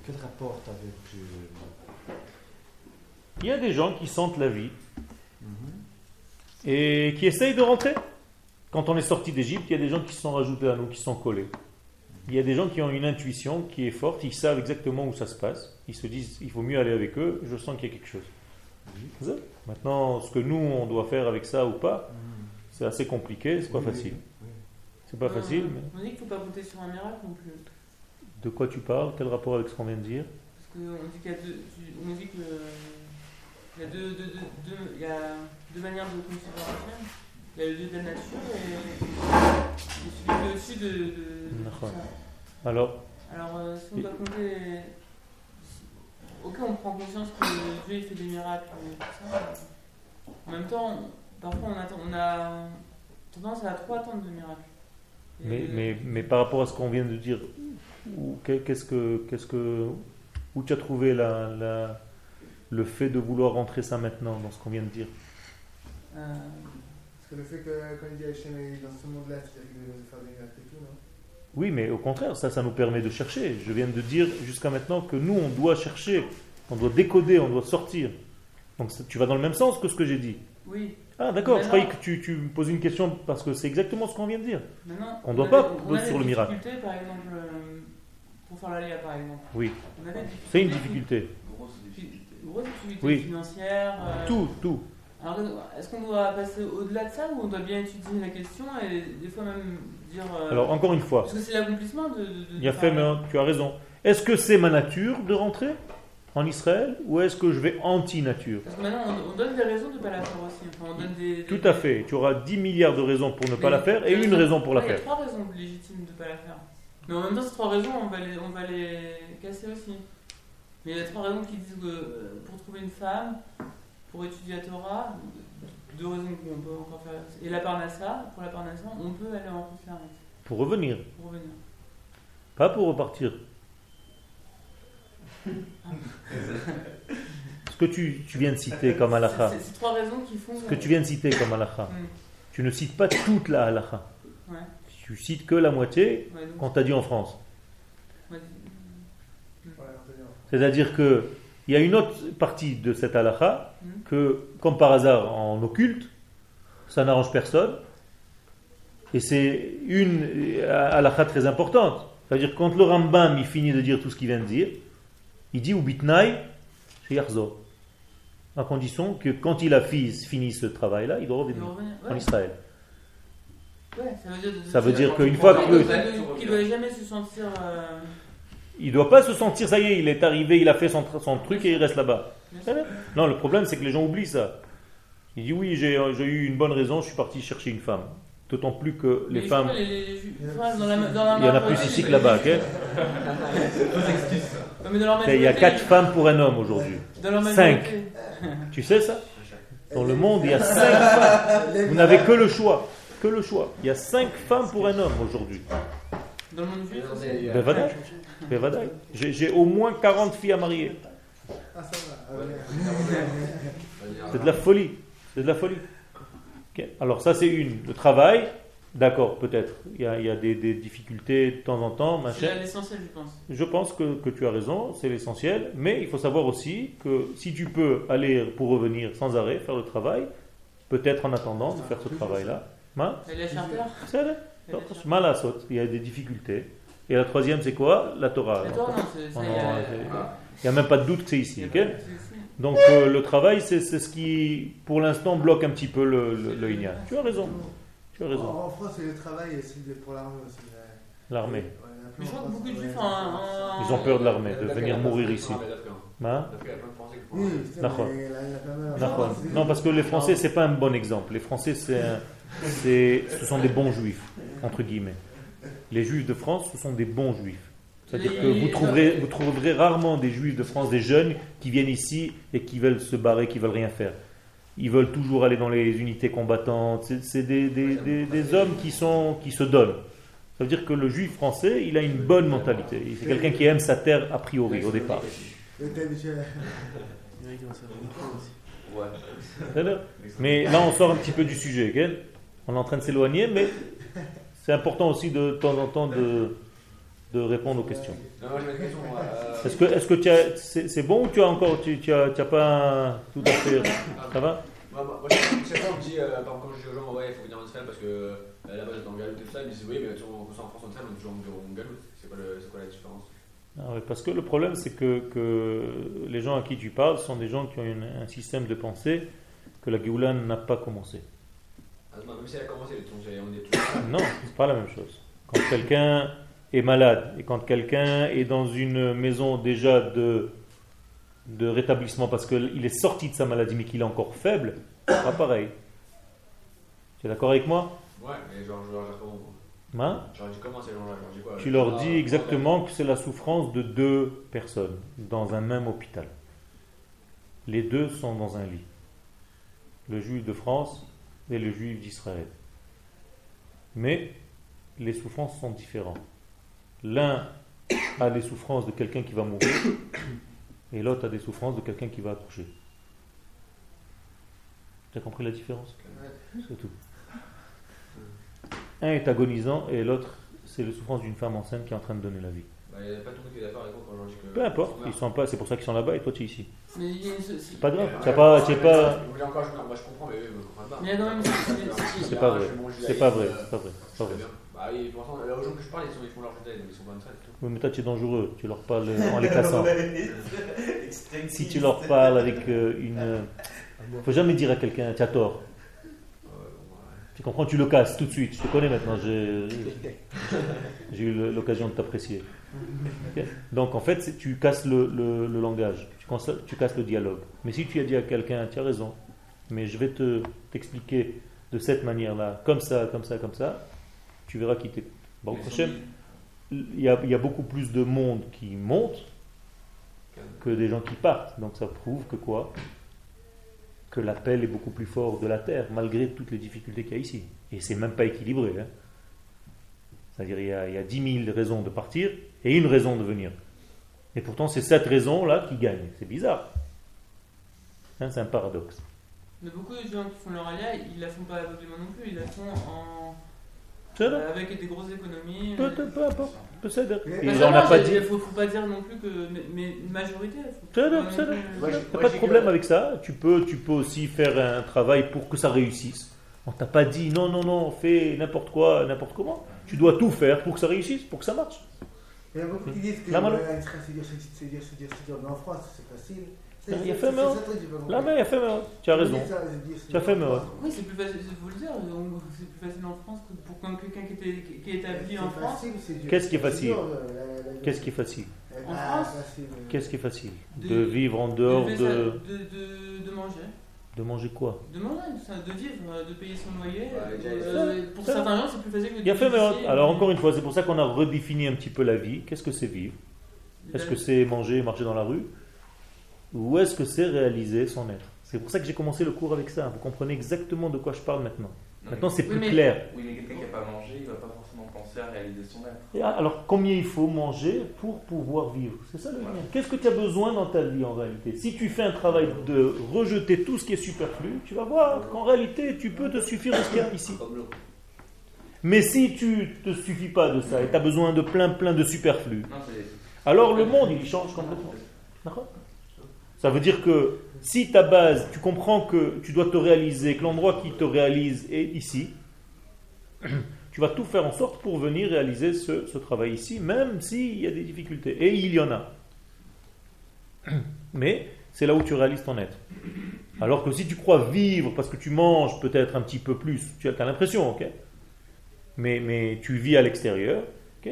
Quel rapport avec. Euh, il y a des gens qui sentent la vie mhm. et qui essayent de rentrer. Quand on est sorti d'Égypte, il y a des gens qui se sont rajoutés à nous, qui sont collés. Il y a des gens qui ont une intuition qui est forte, ils savent exactement où ça se passe. Ils se disent, il faut mieux aller avec eux, je sens qu'il y a quelque chose. Maintenant, ce que nous, on doit faire avec ça ou pas, c'est assez compliqué, c'est pas Oui, facile. oui. C'est pas facile, mais On dit qu'il ne faut pas compter sur un miracle non plus. de quoi tu parles Quel rapport avec ce qu'on vient de dire? Parce qu'on dit qu'il y a deux. On dit que. Il y a deux, deux, deux, il y a deux manières de concevoir Hachem. Il y a le dieu de la nature et, celui de, de, de. Alors, Alors, euh, si on doit compter. Ok, on prend conscience que Dieu il fait des miracles. En même temps, parfois on, attend, on a tendance à trop attendre de miracles. Mais, mais, mais par rapport à ce qu'on vient de dire, qu'est-ce que, qu'est-ce que, où tu as trouvé la, la- le fait de vouloir rentrer ça maintenant dans ce qu'on vient de dire? Euh, Parce que le fait que quand il dit Hachem est dans ce monde-là, c'est-à-dire qu'il faire des miracles et tout, non? Oui, mais au contraire, ça, ça nous permet de chercher. Je viens de dire jusqu'à maintenant que nous, on doit chercher, on doit décoder, on doit sortir. Donc tu vas dans le même sens que ce que j'ai dit. Oui, Ah d'accord, je croyais que tu, tu me posais une question parce que c'est exactement ce qu'on vient de dire. On doit a pas on a bosser des sur le miracle. difficultés, par exemple, euh, pour faire l'aléa, par exemple. Oui, c'est une difficulté. Grosse difficulté Oui. financière. euh, Tout, tout. Alors, est-ce qu'on doit passer au-delà de ça ou on doit bien étudier la question et des fois même dire. euh, Alors encore une fois, Parce que c'est l'accomplissement de. de, de il y a fait, mais tu as raison. Est-ce que c'est ma nature de rentrer? En Israël ou est-ce que je vais anti-nature? Parce que maintenant, on, on donne des raisons de ne pas la faire aussi. Enfin, on donne des, des- Tout à fait. Tu auras 10 milliards de raisons pour ne pas Mais- la faire et une raison pour la Ouais, Il y a faire. trois raisons légitimes de ne pas la faire. Mais en même temps, ces trois raisons, on va les, on va les casser aussi. Mais il y a trois raisons qui disent que euh, pour trouver une femme, pour étudier la Torah, deux raisons qu'on peut encore faire. Et la Parnassa, pour la Parnassa, on peut aller en conférence Pour revenir, pour revenir. pas pour repartir. [LAUGHS] Ce que tu, tu viens de citer comme halakha, C'est- C'est c'est trois raisons qui font. ce que tu viens de citer comme halakha, tu ne cites pas toute la halakha. Ouais. Tu cites que la moitié Ouais, qu'on t'a dit en France. ouais, dire. C'est-à-dire que il y a une autre partie de cette halakha Mhm. que, comme par hasard en occulte, ça n'arrange personne. Et c'est une halakha très importante. C'est-à-dire quand le Rambam il finit de dire tout ce qu'il vient de dire, il dit Ubitnaï chez Yarzo. À condition que quand il a fi- fini ce travail-là, il doit il revenir doit revenir. en Israël. ouais, ça veut dire. Ça veut C'est dire la qu'une fois que Qu'il ne doit jamais se sentir. euh, il doit pas se sentir ça y est, il est arrivé, il a fait son, truc et il reste là-bas. Non, le problème c'est que les gens oublient ça. Il dit oui, j'ai j'ai eu une bonne raison, je suis parti chercher une femme. D'autant plus que les femmes, crois les- les- les ju- enfin, dans la- dans la il y en a plus ici que là-bas. ok [LAUGHS] Il y a 4 femmes pour un homme aujourd'hui. dans leur cinq. Tu sais ça? Dans le monde, il y a 5 [LAUGHS] femmes. Vous n'avez que le choix. Que le choix. Il y a 5 femmes pour un homme aujourd'hui. Dans le monde juif. Ben. Ben. J'ai j'ai au moins 40 filles à marier. Ah. C'est de la folie. C'est de la folie. Alors ça c'est une. Le travail, d'accord, peut-être. Il y a, il y a des, des difficultés de temps en temps, C'est l'essentiel, je pense. Je pense que, que tu as raison, c'est l'essentiel. Mais il faut savoir aussi que si tu peux aller pour revenir sans arrêt, faire le travail, peut-être en attendant de faire ce travail-là. Il y a des difficultés. Et la troisième, c'est quoi? La Torah. Non, Oh y non, Il n'y a même pas de doute que c'est ici. Donc euh, le travail, c'est c'est ce qui, pour l'instant, bloque un petit peu le, le. Tu as raison. Tu as raison. En, en France, c'est le travail et c'est pour l'armée aussi. L'armée. Ouais, beaucoup de juifs c'est- en. en- Ils ont peur de l'armée, de D'accord, venir mourir de ici. Hein de Oui, Non, parce que les Français, c'est pas un bon exemple. Les Français, c'est un- c'est- ce sont des bons juifs, entre guillemets. Les juifs de France, ce sont des bons juifs. C'est-à-dire que vous trouverez, vous trouverez rarement des juifs de France, des jeunes qui viennent ici et qui veulent se barrer, qui veulent rien faire. Ils veulent toujours aller dans les unités combattantes. C'est- des, des- des- des hommes qui, sont, qui se donnent. Ça veut dire que le juif français, il a une bonne mentalité. C'est quelqu'un qui aime sa terre a priori, au départ. Mais là, on sort un petit peu du sujet. on est en train de s'éloigner, mais c'est important aussi de, de temps en temps de, de répondre aux questions. Question. euh, Est-ce que, est-ce que tu as, c'est, c'est bon ou tu as encore, tu, tu as, tu as pas tout à fait, [COUGHS] ça va Moi, chaque fois, on me dit, euh, par exemple, quand je dis aux gens, ouais, il faut venir en Israël parce que euh, là-bas, j'étais en galoute et tout ça, ils me disent, oui, mais tu sais, on- en France, en Israël, on est toujours en, en galoute. C'est quoi, le- c'est quoi la différence? Ah parce que le problème, c'est que, que les gens à qui tu parles sont des gens qui ont une- un système de pensée que la Géoula n'a pas commencé. Ah, non, Même si elle a commencé, on est tous. Non, c'est pas la même chose. Quand quelqu'un est malade et quand quelqu'un est dans une maison déjà de, de rétablissement parce qu'il est sorti de sa maladie mais qu'il est encore faible, c'est pas pareil. Tu es d'accord avec moi? Ouais, mais genre, genre, genre, comment Hein? Genre, dis comment ces gens-là Genre, dis quoi? Tu leur Ah, dis exactement que c'est la souffrance de deux personnes dans un même hôpital. Les deux sont dans un lit. Le juif de France et le juif d'Israël. Mais les souffrances sont différentes. L'un a les souffrances de quelqu'un qui va mourir et l'autre a des souffrances de quelqu'un qui va accoucher. Tu as compris la différence? C'est tout. Un est agonisant et l'autre, c'est les souffrances d'une femme enceinte qui est en train de donner la vie. Bah, il n'y a pas tout le monde qui est d'accord avec moi quand je dis que. Peu importe, ils sont pas, c'est pour ça qu'ils sont là-bas et toi tu es ici. Y c'est- pas grave, tu pas, tu vous voulez encore, je, moi je comprends, mais eux, ils ne comprennent pas. Y c'est pas vrai, c'est pas vrai, c'est pas vrai, oui, l'instant, aux gens que je parle, ils, sont, ils font leur judaïsme, ils sont pas ça et tout. Oui, mais toi tu es dangereux, tu leur parles [LAUGHS] en les cassant. Si tu leur parles avec euh, une, faut jamais dire à quelqu'un tu as tort. Euh. Tu comprends, tu le casses tout de suite. Je te connais maintenant, j'ai j'ai eu l'occasion de t'apprécier. Donc en fait, tu casses le, le- le langage, tu casses le dialogue. Mais si tu as dit à quelqu'un, tu as raison, mais je vais te t'expliquer de cette manière-là, comme ça, comme ça, comme ça, tu verras qui t'écoute. Bon, au prochain, il y, a, il y a beaucoup plus de monde qui monte que des gens qui partent. Donc ça prouve que quoi? Que l'appel est beaucoup plus fort de la terre, malgré toutes les difficultés qu'il y a ici. Et c'est même pas équilibré. hein. C'est-à-dire il y, a, il y a 10 000 raisons de partir et une raison de venir. Et pourtant c'est cette raison-là qui gagne. C'est bizarre. Hein, c'est un paradoxe. Mais beaucoup de gens qui font leur alia, ils la font pas aveuglément non plus, ils la font en... Euh, avec des grosses économies. Peu, peu, peu importe. Et on n'a pas dit. faut, faut pas dire non plus que. Mais, mais une majorité, faut là, pas Il de problème que- avec ça. Tu peux, tu peux aussi faire un travail pour que ça réussisse. On t'a pas dit non, non, non, fais n'importe quoi, n'importe comment. Tu dois tout faire pour que ça réussisse, pour que ça marche. Il y a beaucoup qui disent que La c'est dur, c'est dur, c'est dur, c'est dur, c'est dur. Mais en France, c'est facile. Mais il a fait, mais tu as On raison. Tu as fait, ouais. Oui, c'est plus facile, il faut le dire. C'est plus facile en France que pour quelqu'un qui, était, qui qui est établi en France. dur. Qu'est-ce qui est facile euh, Qu'est-ce qui est facile Eh En ben, France euh. Qu'est-ce qui est facile De- vivre en dehors de, de. manger. De manger quoi De manger, ça, de vivre, euh, de payer son loyer. Euh, pour certains gens, c'est plus facile que de Il a fait, mais vivre Alors, encore une fois, c'est pour ça qu'on a redéfini un petit peu la vie. Qu'est-ce que c'est vivre? Mais- Est-ce que c'est manger, marcher dans la rue? Ou est-ce que c'est réaliser son être? C'est pour ça que j'ai commencé le cours avec ça. Vous comprenez exactement de quoi je parle maintenant. Maintenant, c'est Oui, plus mais- clair. Oui, mais quelqu'un qui n'a pas mangé, il va pas forcément penser à réaliser son être. Et alors, combien il faut manger pour pouvoir vivre? C'est ça le lien. Qu'est-ce que tu as besoin dans ta vie en réalité? Si tu fais un travail de rejeter tout ce qui est superflu, tu vas voir qu'en réalité, tu peux te suffire de ce qu'il y a ici. Mais si tu te suffis pas de ça et tu as besoin de plein plein de superflu, Non, alors le monde il change complètement. D'accord? Ça veut dire que si ta base, tu comprends que tu dois te réaliser, que l'endroit qui te réalise est ici, [CLEARS THROAT] tu vas tout faire en sorte pour venir réaliser ce, travail ici, même s'il y a des difficultés. Et il y en a. [CLEARS THROAT] Mais c'est là où tu réalises ton être. Alors que si tu crois vivre parce que tu manges peut-être un petit peu plus, tu as, as l'impression, ok? Mais, mais tu vis à l'extérieur,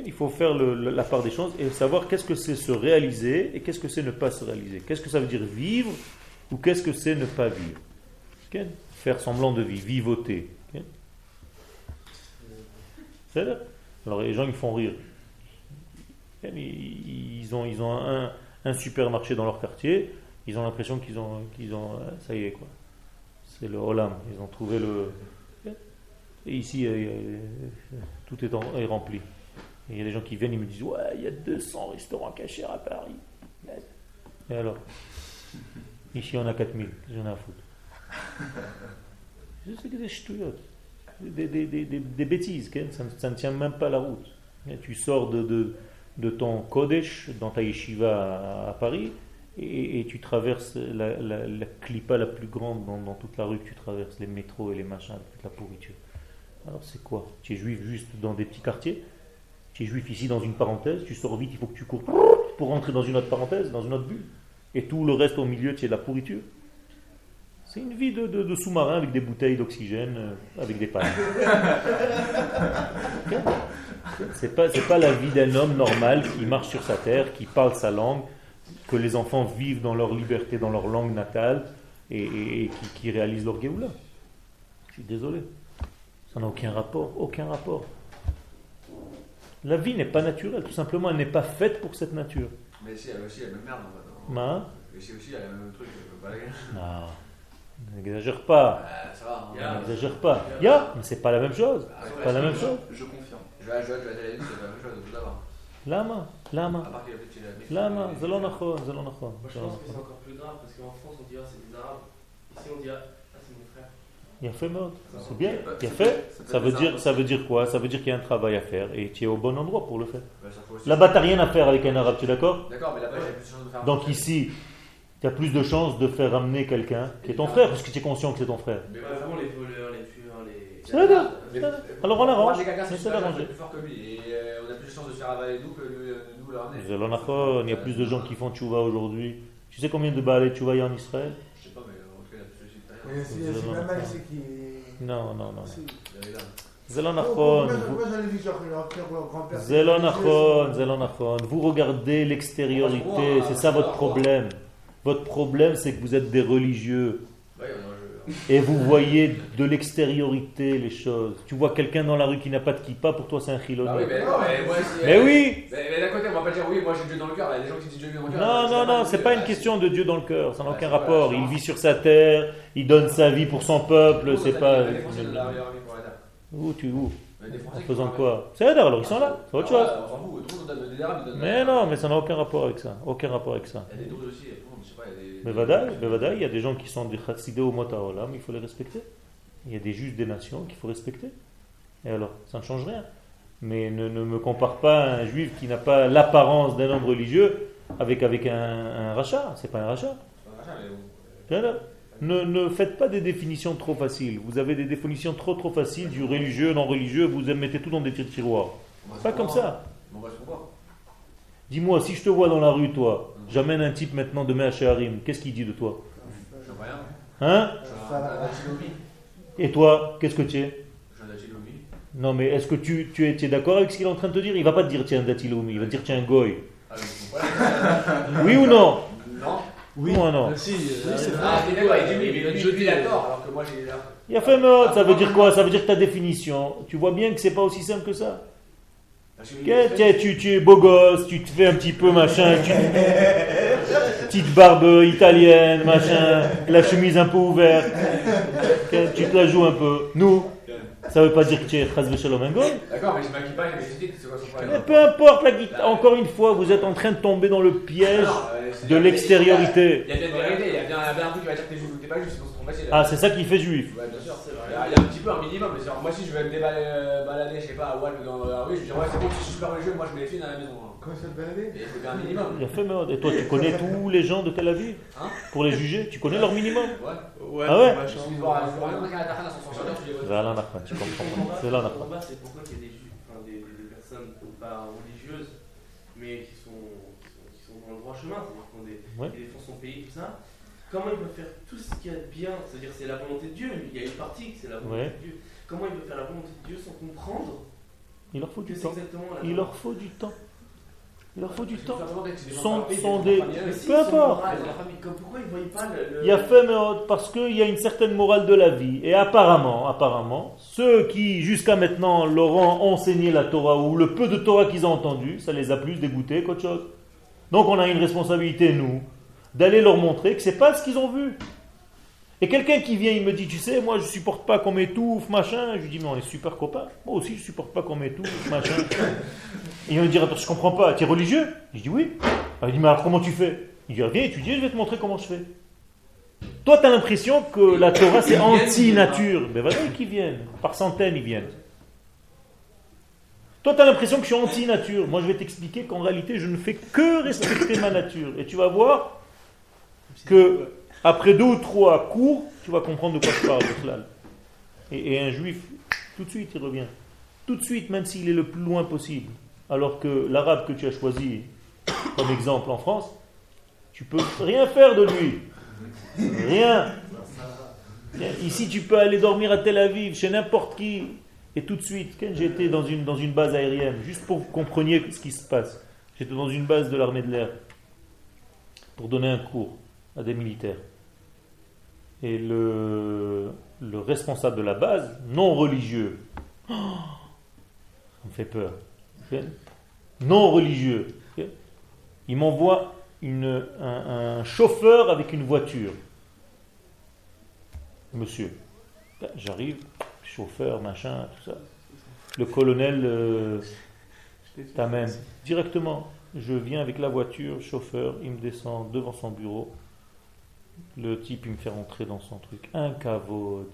il faut faire la part des choses et savoir qu'est-ce que c'est se réaliser et qu'est-ce que c'est ne pas se réaliser. Qu'est-ce que ça veut dire vivre ou qu'est-ce que c'est ne pas vivre? Faire semblant de vivre, vivoter. Alors les gens ils font rire. Ils ont, ils ont un, supermarché dans leur quartier, ils ont l'impression qu'ils ont, ont, euh, ça y est quoi. C'est le Olam, ils ont trouvé le. Et ici, euh, euh, tout est, est rempli. Il y a des gens qui viennent, ils me disent Ouais, il y a 200 restaurants cachés à Paris. Et alors [LAUGHS] Ici, on a 4000. J'en ai à foutre. Je sais que des ch'touillottes. Des, des, des, des- des bêtises. Ça, ne- ça ne tient même pas la route. Et Tu sors de, de, de ton Kodesh, dans ta yeshiva à, à Paris, et, et tu traverses la, la, la clipa la plus grande dans, dans toute la rue que tu traverses, les métros et les machins, toute la pourriture. Alors c'est quoi? Tu es juif juste dans des petits quartiers? Tu es juif ici dans une parenthèse, tu sors vite, il faut que tu cours pour rentrer dans une autre parenthèse, dans une autre bulle. Et tout le reste au milieu, tu es de la pourriture. C'est une vie de, de- de sous-marin avec des bouteilles d'oxygène, euh, avec des pannes. [LAUGHS] Ok c'est pas, pas la vie d'un homme normal qui marche sur sa terre, qui parle sa langue, que les enfants vivent dans leur liberté, dans leur langue natale et, et- et qui, qui réalisent leur Géoula. Je suis désolé. Ça n'a aucun rapport, aucun rapport. La vie n'est pas naturelle, tout simplement, elle n'est pas faite pour cette nature. Mais ici, elle aussi, il y a la même merde en fait. Ma Ici aussi, il y a le même truc. euh, [LAUGHS] balayer. Non, n'exagère pas, Euh, ça va. Il y hein. a- n'exagère pas. Il y a, mais c'est pas la même chose. Ah, C'est pas la même chose. Je confirme. Je vais à Joël, je vais à Tel Aviv, c'est la même chose, tout d'abord. Lama, À lama, part qu'il a fait chez la lama, זה לא נכון, זה לא נכון. Moi je pense que c'est encore plus grave parce qu'en France on dit ah c'est des arabes. Ici on dit ah ah, c'est mon il a fait mode. C'est bien. Il a fait. Ça veut dire, ça veut dire quoi? Ça veut dire qu'il y a un travail à faire et tu es au bon endroit pour le faire. Bah, là-bas, tu n'as rien à faire avec un arabe, tu es d'accord? D'accord, mais là-bas, j'ai plus de chances de faire. Donc ici, tu as plus de chances de faire amener quelqu'un qui est ton frère, parce que tu es conscient que c'est ton frère. Mais avant, les voleurs, les tueurs, les. C'est là Alors on l'arrange. C'est l'arranger. Euh, on a plus de chances de faire avaler nous que nous le ramener. Il y a plus de gens qui font tchouva aujourd'hui. Tu sais combien de balais tchouva il y a en Israël? C'est qui. Non, l'onachon. Vous regardez l'extériorité, c'est ça votre problème. Votre problème, c'est que vous êtes des religieux. Et vous voyez de l'extériorité les choses. Tu vois quelqu'un dans la rue qui n'a pas de kippa, pour toi c'est un Ah oui, chilonné. mais mais moi, si- Mais oui Mais, d'un côté, on va pas dire oui, moi j'ai Dieu dans le cœur. Il y a des gens qui disent Dieu dans le cœur. Non, non, non, c'est pas une Ah, question de Dieu dans le cœur, ça n'a aucun rapport. Il vit sur sa terre, il donne sa vie pour son peuple, c'est pas. Où tu où? En faisant quoi? C'est alors ils sont là, c'est autre Ah, chose. Mais non, mais ça n'a aucun rapport avec ça. Aucun rapport avec ça. Il y a des aussi, il y a des. Mais Vadaï, mais Vadaï, il y a des gens qui sont des chassidés au Motaolam, il faut les respecter. Il y a des juges des nations qu'il faut respecter. Et alors, ça ne change rien. Mais ne, ne me compare pas un juif qui n'a pas l'apparence d'un homme religieux avec, avec un, un rachat. C'est pas un rachat. Ne, ne faites pas des définitions trop faciles. Vous avez des définitions trop trop faciles du religieux, non religieux, vous mettez tout dans des petits tiroirs. Pas comme ça. Dis-moi, si je te vois dans la rue, toi, j'amène un type maintenant demain à chez Harim, qu'est-ce qu'il dit de toi Je suis rien. Hein Je suis un Dachilomi. Et toi, qu'est-ce que tu es Je suis un Dachilomi. Non, mais est-ce que tu, tu es, d'accord avec ce qu'il est en train de te dire? Il va pas te dire tiens, Datiloumi, il va te dire tiens, Goy. Ah. Oui [LAUGHS] ou non? Non. Oui ou non? Si, Ah, t'es d'accord, il dit oui, mais lui, lui, il a tort, alors que moi j'ai là. Il a fait mode, ça veut dire quoi? Ça veut dire ta définition. Tu vois bien que c'est pas aussi simple que ça? Tiens, tu, tu es beau gosse, tu te fais un petit peu machin, tu... [LAUGHS] petite barbe italienne, machin, la chemise un peu ouverte, tu te la joues un peu. Nous, ça veut pas dire que tu es Chazve Shalom goy. D'accord, mais je m'inquiète pas, mais je dis que c'est quoi son Mais problème peu importe, la guitare, encore une fois, vous êtes en train de tomber dans le piège Alors, euh, de l'extériorité. Il y a bien une vérité, il y a bien, un truc qui va dire que t'es pas sinon c'est trop facile. Ah, c'est ça qui fait juif. Ouais, bien sûr, c'est vrai. Il y a- il y a un petit peu un minimum. mais Moi, si je vais me déballer, euh, balader, je sais pas, à Walp dans la rue, je vais dire, ouais, c'est bon, si je suis super religieux, moi je mets les filles dans la maison. hein. Comment ça te balader Et il faut bien un minimum. Il a fait mode. Et toi, tu connais [LAUGHS] tous les gens de Tel Aviv Hein? Pour les juger? Tu connais leur minimum? Ouais. Ouais, Ah ouais. C'est là, tu comprends C'est là, c'est pourquoi il y a des, ju- enfin, des, des- des personnes pas religieuses, mais qui sont, dans le droit chemin, c'est-à-dire qui, défendent son pays, tout ça. Comment ils peuvent faire tout ce qu'il y a de bien C'est-à-dire c'est la volonté de Dieu, il y a une partie que c'est la volonté Ouais. de Dieu. Comment ils peuvent faire la volonté de Dieu sans comprendre Il leur faut du temps. Il leur faut du temps. Il leur faut du temps. Peu importe. Il y a fait parce qu'il y a une certaine morale de la vie. Et apparemment, apparemment, ceux qui jusqu'à maintenant leur ont enseigné la Torah ou le peu de Torah qu'ils ont entendu, ça les a plus dégoûtés qu'autre chose. Donc on a une responsabilité, nous, d'aller leur montrer que c'est pas ce qu'ils ont vu. Et quelqu'un qui vient, il me dit, tu sais, moi je supporte pas qu'on m'étouffe, machin. Je lui dis, mais on est super copains. Moi aussi, je supporte pas qu'on m'étouffe, machin. [COUGHS] Et il me dire, attends, je comprends pas, tu es religieux? Je dis, oui. Alors, il dit, mais alors comment tu fais? Il dit, viens étudier, je vais te montrer comment je fais. Toi, tu as l'impression que la Torah, c'est anti-nature. Mais vas-y qu'ils viennent. Par centaines, ils viennent. Toi, tu as l'impression que je suis anti-nature. Moi, je vais t'expliquer qu'en réalité, je ne fais que respecter ma nature. Et tu vas voir que après deux ou trois cours, tu vas comprendre de quoi je parle. Et, et un juif, tout de suite, il revient. Tout de suite, même s'il est le plus loin possible. Alors que l'arabe que tu as choisi, comme exemple en France, tu peux rien faire de lui. Rien. Ici, tu peux aller dormir à Tel Aviv, chez n'importe qui, et tout de suite, quand j'étais dans une, dans une base aérienne, juste pour que vous compreniez ce qui se passe. J'étais dans une base de l'armée de l'air pour donner un cours à des militaires. Et le, le responsable de la base, non religieux, oh, ça me fait peur, non religieux, il m'envoie un chauffeur avec une voiture. Monsieur, Ben, j'arrive, chauffeur, machin, tout ça. Le colonel euh, t'amène directement. Je viens avec la voiture, chauffeur, il me descend devant son bureau. Le type, il me fait rentrer dans son truc. Un cavode.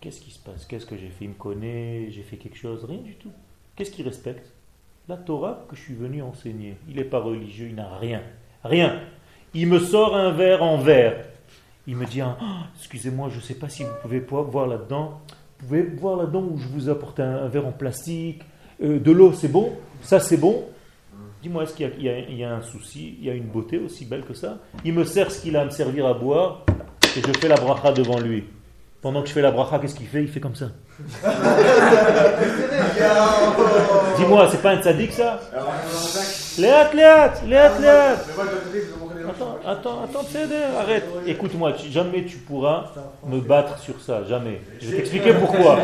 Qu'est-ce qui se passe? Qu'est-ce que j'ai fait? Il me connaît J'ai fait quelque chose? Rien du tout. Qu'est-ce qu'il respecte? La Torah que je suis venu enseigner. Il n'est pas religieux, il n'a rien. Rien. Il me sort un verre en verre. Il me dit, ah, excusez-moi, je ne sais pas si vous pouvez voir là-dedans. Vous pouvez voir là-dedans où je vous apporte un, un verre en plastique. Euh, de l'eau, c'est bon Ça, c'est bon Dis-moi, est-ce qu'il y, a- un souci Il y a une beauté aussi belle que ça? Il me sert ce qu'il a à me servir à boire et je fais la bracha devant lui. Pendant que je fais la bracha, qu'est-ce qu'il fait? Il fait comme ça. Dis-moi, c'est pas un tzaddik ça? Léat, léat, léat, léat Attends, attends, attends, arrête. Écoute-moi, jamais tu pourras me battre sur ça, jamais. Je vais t'expliquer pourquoi.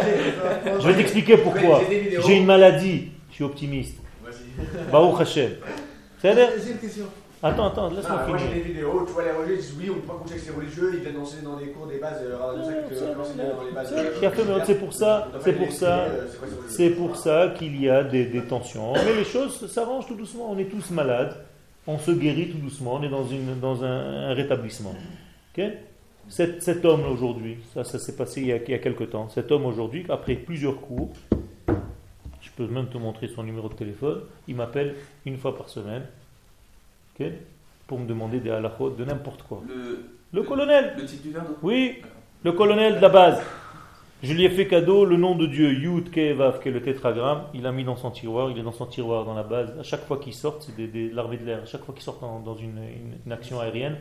Je vais t'expliquer pourquoi. J'ai une maladie, je suis optimiste. Baruch Hashem. Question. Attends, attends, laisse-moi Ah, moi j'ai finir. des vidéos, tu vois les religieux, ils disent oui, on ne peut pas coucher avec ces religieux, ils viennent enseigner dans les cours des bases, euh, euh, euh, c'est pour ça, c'est pour ça, c'est pour ça qu'il y a des, des tensions. Mais les choses s'arrangent tout doucement. On est tous malades, on se guérit tout doucement, on est dans, une, dans un, un rétablissement. Ok? Cet, cet homme aujourd'hui, ça, ça s'est passé il y, a, il y a quelque temps, cet homme aujourd'hui, après plusieurs cours, peux même te montrer son numéro de téléphone, il m'appelle une fois par semaine, ok pour me demander des halachot de n'importe quoi. Le, Le colonel, le d'eau oui, le colonel de la base. Je lui ai fait cadeau le nom de Dieu, Yud Kevav, qui est le tétragramme. Il l'a mis dans son tiroir. Il est dans son tiroir dans la base. À chaque fois qu'il sort, c'est des, des l'armée de l'air. À chaque fois qu'il sort dans, dans une, une- une action aérienne,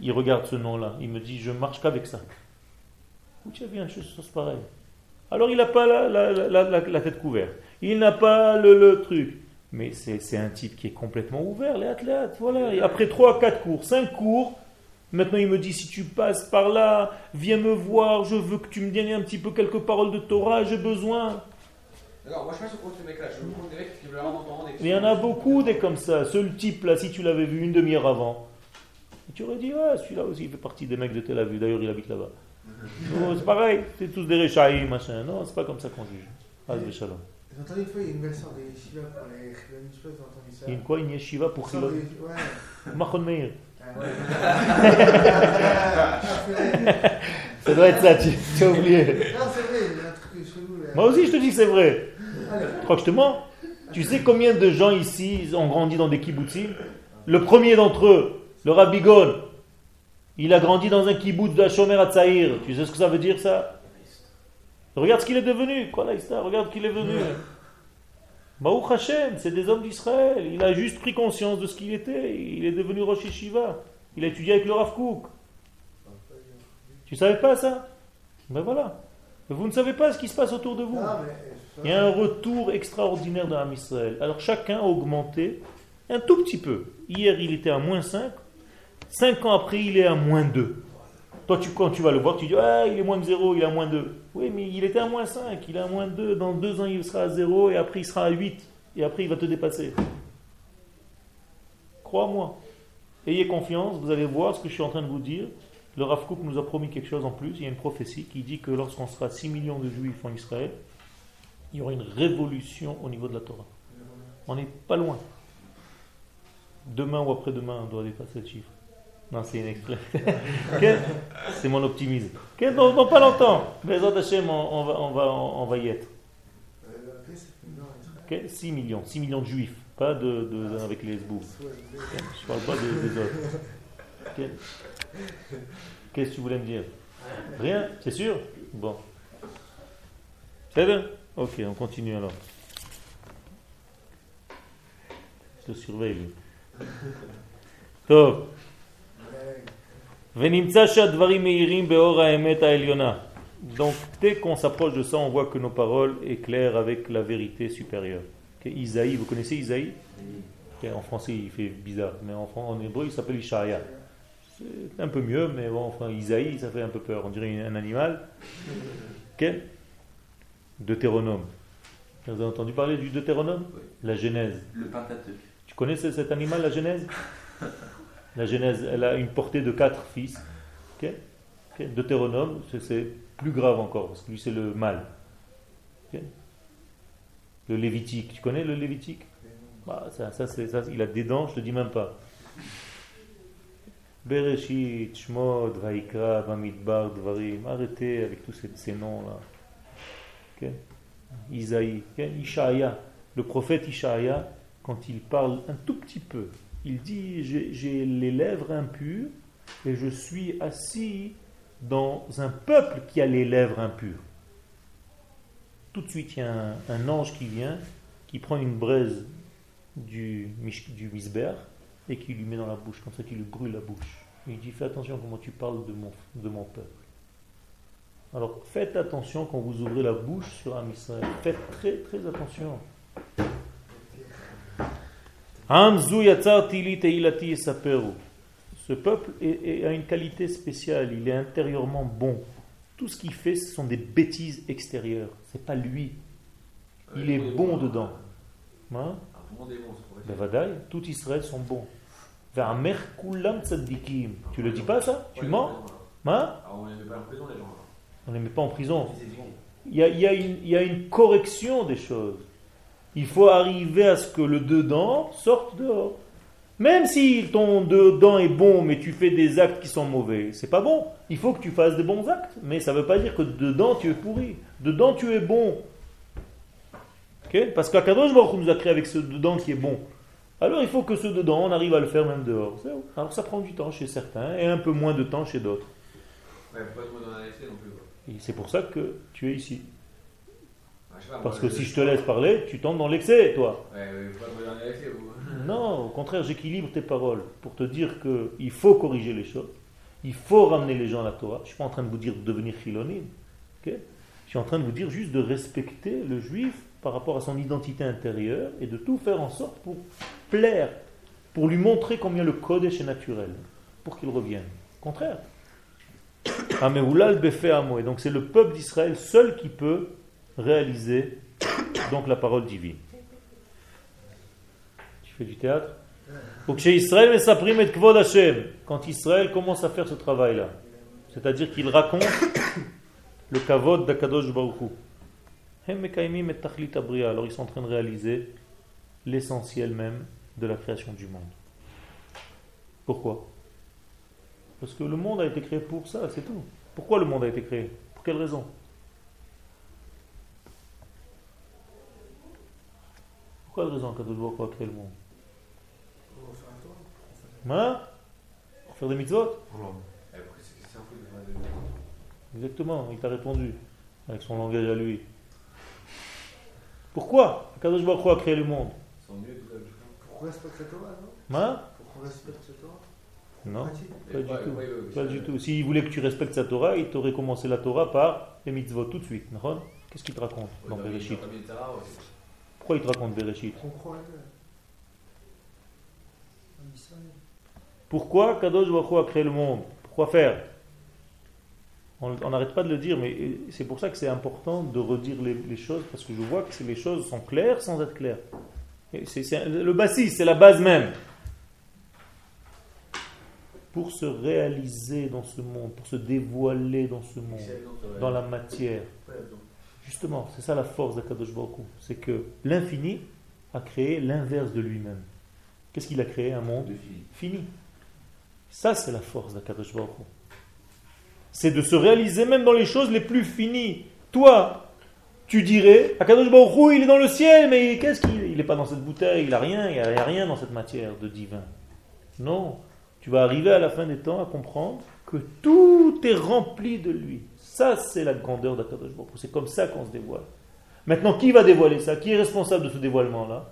il regarde ce nom-là. Il me dit Je marche qu'avec ça. Où tu as vu une chose pareille? Alors il n'a pas la, la- la- la- la tête couverte. Il n'a pas le, le truc. Mais c'est, un type qui est complètement ouvert, les athlètes. Voilà. Et après 3, 4 cours, 5 cours, Maintenant, il me dit si tu passes par là, viens me voir, je veux que tu me donnes un petit peu quelques paroles de Torah, j'ai besoin. D'accord, moi je suis contre ces mecs-là, je me des mecs qui veulent vraiment entendre. Mais il y en a beaucoup des comme ça. Ce type là, si tu l'avais vu une demi-heure avant, tu aurais dit ouais, celui-là aussi il fait partie des mecs de Tel Aviv. D'ailleurs, il habite là-bas. Non, [LAUGHS] c'est pareil, c'est tous des réchaïs, machin. Non, c'est pas comme ça qu'on juge. Ah, c'est shalom. J'ai entendu une fois, il y a une belle sorte de yeshiva pour les Chiloni, je sais pas si vous avez entendu ça. Il y a une quoi, une yeshiva pour Chilon Ouais. Machon Meir. Ah. Ah. [LAUGHS] Ça doit être ça, tu, tu as oublié. Non, c'est vrai, il y a un truc chelou là. Moi aussi, je te dis que c'est vrai. Tu crois que je te mens Tu sais combien de gens ici ont grandi dans des kibbutzim Le premier d'entre eux, le Rabbi Gon, il a grandi dans un kibbutz de Shomer Hatzaïr. Tu sais ce que ça veut dire ça? Regarde ce qu'il est devenu. Quoi là, Regarde qu'il est devenu. Baruch Hashem, c'est des hommes d'Israël. Il a juste pris conscience de ce qu'il était. Il est devenu Rosh Yeshiva. Il a étudié avec le Rav Kook. Tu savais pas ça? Ben voilà. Vous ne savez pas ce qui se passe autour de vous. Mais. Il y a un retour extraordinaire dans l'âme Israël. Alors chacun a augmenté un tout petit peu. Hier, il était à moins 5. 5 ans après, il est à moins 2. Toi, tu, quand tu vas le voir, tu dis Ah, il est moins de 0, il est à moins 2. Oui, mais il était à moins 5, il est à moins 2. Dans 2 ans, il sera à 0 et après, il sera à 8. Et après, il va te dépasser. Crois-moi. Ayez confiance, vous allez voir ce que je suis en train de vous dire. Le Rav nous a promis quelque chose en plus. Il y a une prophétie qui dit que lorsqu'on sera 6 millions de juifs en Israël, il y aura une révolution au niveau de la Torah. On n'est pas loin. Demain ou après-demain, on doit dépasser le chiffre. Non, c'est une exprès. Ok [LAUGHS] c'est mon optimisme. Ok dans, dans pas longtemps, Hashem, on, on va, on, va, y être. Euh, ok, c'est- non, Israël. Ok 6 millions. 6 millions de juifs. Pas de, de- avec les Ok Je parle pas des, des autres. Qu'est-ce que tu voulais me dire? Rien C'est sûr? Bon. C'est bon Ok, on continue alors. Je te surveille. lui. Donc, dès qu'on s'approche de ça, on voit que nos paroles éclairent avec la vérité supérieure. Okay, Isaïe, vous connaissez Isaïe? Okay, En français, il fait bizarre, mais en, hébreu, il s'appelle Ishaïa. C'est un peu mieux, mais bon, enfin, Isaïe, ça fait un peu peur. On dirait un animal. Ok Deutéronome. Vous avez entendu parler du Deutéronome? La Genèse. Le Pentateuque. Tu connais ce- cet animal, la Genèse? [LAUGHS] La Genèse, elle a une portée de quatre fils. Ok Ok Deutéronome, c'est- plus grave encore, parce que lui, c'est le mâle. Le Lévitique, tu connais le Lévitique? Bah, ça, ça, ça, Il a des dents, je te dis même pas. Bereshit, Shmod, Vaikra, Bamidbar, Dvarim. Arrêtez avec tous ces, ces noms-là. Isaïe, Ishaïa. Le prophète Ishaïa, quand il parle un tout petit peu, il dit J'ai les lèvres impures et je suis assis dans un peuple qui a les lèvres impures. Tout de suite, il y a un, ange qui vient, qui prend une braise du, misber et qui lui met dans la bouche, comme ça, qui lui brûle la bouche. Il dit Fais attention comment tu parles de mon, de mon peuple. Alors faites attention quand vous ouvrez la bouche sur un Israël. Faites très très attention. Ce peuple est- est- a une qualité spéciale, il est intérieurement bon. Tout ce qu'il fait, ce sont des bêtises extérieures. C'est pas lui. Il est bon dedans. Hein? Ben, tout Israël sont bons. Tu le dis pas ça? Tu mens? Hein? Ah, on les met pas en prison, les gens. On ne les met pas en prison. C'est bon. Il y, a, il y a une, il y a une correction des choses. Il faut arriver à ce que le dedans sorte dehors. Même si ton dedans est bon, mais tu fais des actes qui sont mauvais, c'est pas bon. Il faut que tu fasses des bons actes, mais ça ne veut pas dire que dedans tu es pourri. Dedans tu es bon. Ok? Parce qu'Akadosh Baruch nous a créé avec ce dedans qui est bon. Alors il faut que ce dedans, on arrive à le faire même dehors. Alors ça prend du temps chez certains et un peu moins de temps chez d'autres. Ouais, c'est pour ça que tu es ici. Ah, je sais pas, Parce moi, que si je te laisse parler, tu tombes dans l'excès, toi. [LAUGHS] Non, au contraire, j'équilibre tes paroles pour te dire qu'il faut corriger les choses, il faut ramener les gens à la Torah. Je ne suis pas en train de vous dire de devenir chilonim. ok? Je suis en train de vous dire juste de respecter le juif par rapport à son identité intérieure et de tout faire en sorte pour plaire, pour lui montrer combien le Kodesh est naturel, pour qu'il revienne. Au contraire. [COUGHS] Et donc c'est le peuple d'Israël seul qui peut réaliser donc la parole divine. Tu fais du théâtre? Quand Israël commence à faire ce travail-là, c'est-à-dire qu'il raconte [COUGHS] le kavod d'Akadosh Baruch Hu. Hem mekaimim et tachlit abria. Alors ils sont en train de réaliser l'essentiel même de la création du monde. Pourquoi? Parce que le monde a été créé pour ça, c'est tout. Pourquoi le monde a été créé? Pour quelle raison? Pourquoi la raison qu'Akadosh Baruch Hu a créé le monde? Hein? Pour faire des mitzvot? Pourquoi Exactement, il t'a répondu avec son langage à lui. Pourquoi? Akadosh Baruch Hu a créé le monde. Ils sont nuls, tout ça, je sais pas. Pour qu'on respecte la Torah, non? Hein? Pour qu'on respecte la Torah? Non, pas du Ouais, tout. ouais, ouais, ouais, Pas c'est- du tout. S'il voulait que tu respectes sa Torah, il t'aurait commencé la Torah par les mitzvot tout de suite. Qu'est-ce qu'il te raconte dans Bereshit? Pourquoi il te raconte Bereshit. Pourquoi Kadosh Baruch a créé le monde? Pourquoi faire? On n'arrête pas de le dire, mais c'est pour ça que c'est important de redire les, les choses, parce que je vois que les choses sont claires sans être claires. Et c'est- le bassis, c'est la base même. Pour se réaliser dans ce monde, pour se dévoiler dans ce monde, dans la matière. Justement, c'est ça la force d'Akadosh Baruch. C'est que l'infini a créé l'inverse de lui-même. Qu'est-ce qu'il a créé Un monde fini. Ça, c'est la force d'Akadosh Baruch. C'est de se réaliser même dans les choses les plus finies. Toi, tu dirais, Akadosh Baruch il est dans le ciel, mais qu'est-ce qu'il Il n'est pas dans cette bouteille, il n'a rien, il n'y a rien dans cette matière de divin. Non, tu vas arriver à la fin des temps à comprendre que tout est rempli de lui. Ça, c'est la grandeur d'Akadosh Baruch. C'est comme ça qu'on se dévoile. Maintenant, qui va dévoiler ça? Qui est responsable de ce dévoilement-là?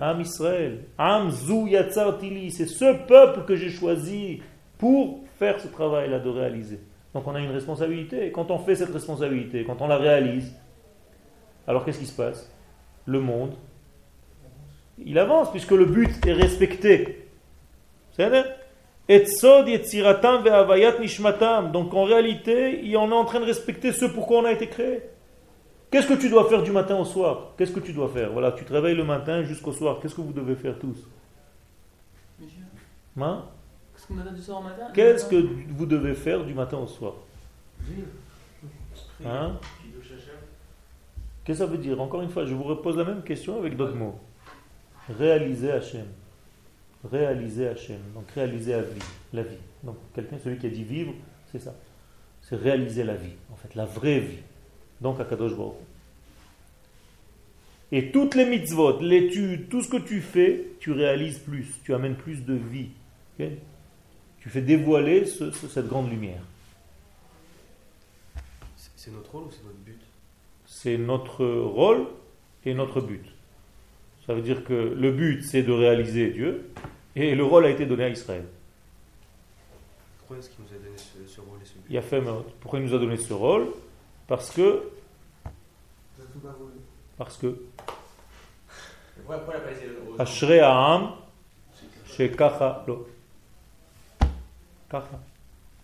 Am Israël. Am Zu Yatzartili. C'est ce peuple que j'ai choisi pour faire ce travail-là de réaliser. Donc on a une responsabilité. Et quand on fait cette responsabilité, quand on la réalise, alors qu'est-ce qui se passe? Le monde, il avance puisque le but est respecté. C'est nishmatam. Donc en réalité, on est en train de respecter ce pourquoi on a été créé. Qu'est-ce que tu dois faire du matin au soir? Qu'est-ce que tu dois faire? Voilà, tu te réveilles le matin jusqu'au soir. Qu'est-ce que vous devez faire tous? Hein? Qu'est-ce qu'on a du soir au matin? Qu'est-ce que vous devez faire du matin au soir? Hein? Qu'est-ce que ça veut dire? Encore une fois, je vous repose la même question avec d'autres mots. Réaliser Hachem. Réaliser Hachem. Donc réaliser la vie. La vie. Donc quelqu'un, celui qui a dit vivre, c'est ça. C'est réaliser la vie. En fait, la vraie vie. Donc à Kadosh Baruch. Et toutes les mitzvot, l'étude, tout ce que tu fais, tu réalises plus. Tu amènes plus de vie. Ok? Tu fais dévoiler ce- ce- cette grande lumière. C'est notre rôle ou c'est notre but? C'est notre rôle et notre but. Ça veut dire que le but, c'est de réaliser Dieu, et le rôle a été donné à Israël. Pourquoi est-ce qu'il nous a donné ce, ce rôle et ce but? Il a fait, pourquoi il nous a donné ce rôle? Parce que, parce que, Ashrei Ha'am, Shekacha Lo. Kacha.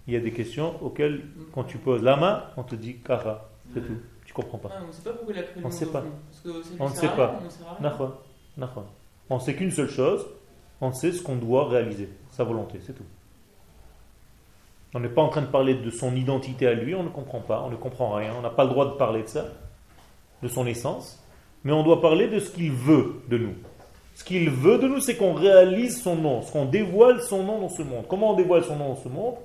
Il y a des questions auxquelles, quand tu poses la main, on te dit Kacha. C'est tout. Tu comprends pas. Ah, on ne sait pas pourquoi il a le On monde sait pas. Parce que On ne sait pas. ne. On sait qu'une seule chose, on sait ce qu'on doit réaliser, sa volonté, c'est tout. On n'est pas en train de parler de son identité à lui, on ne comprend pas, on ne comprend rien, on n'a pas le droit de parler de ça, de son essence, mais on doit parler de ce qu'il veut de nous. Ce qu'il veut de nous, c'est qu'on réalise son nom, ce qu'on dévoile son nom dans ce monde. Comment on dévoile son nom dans ce monde?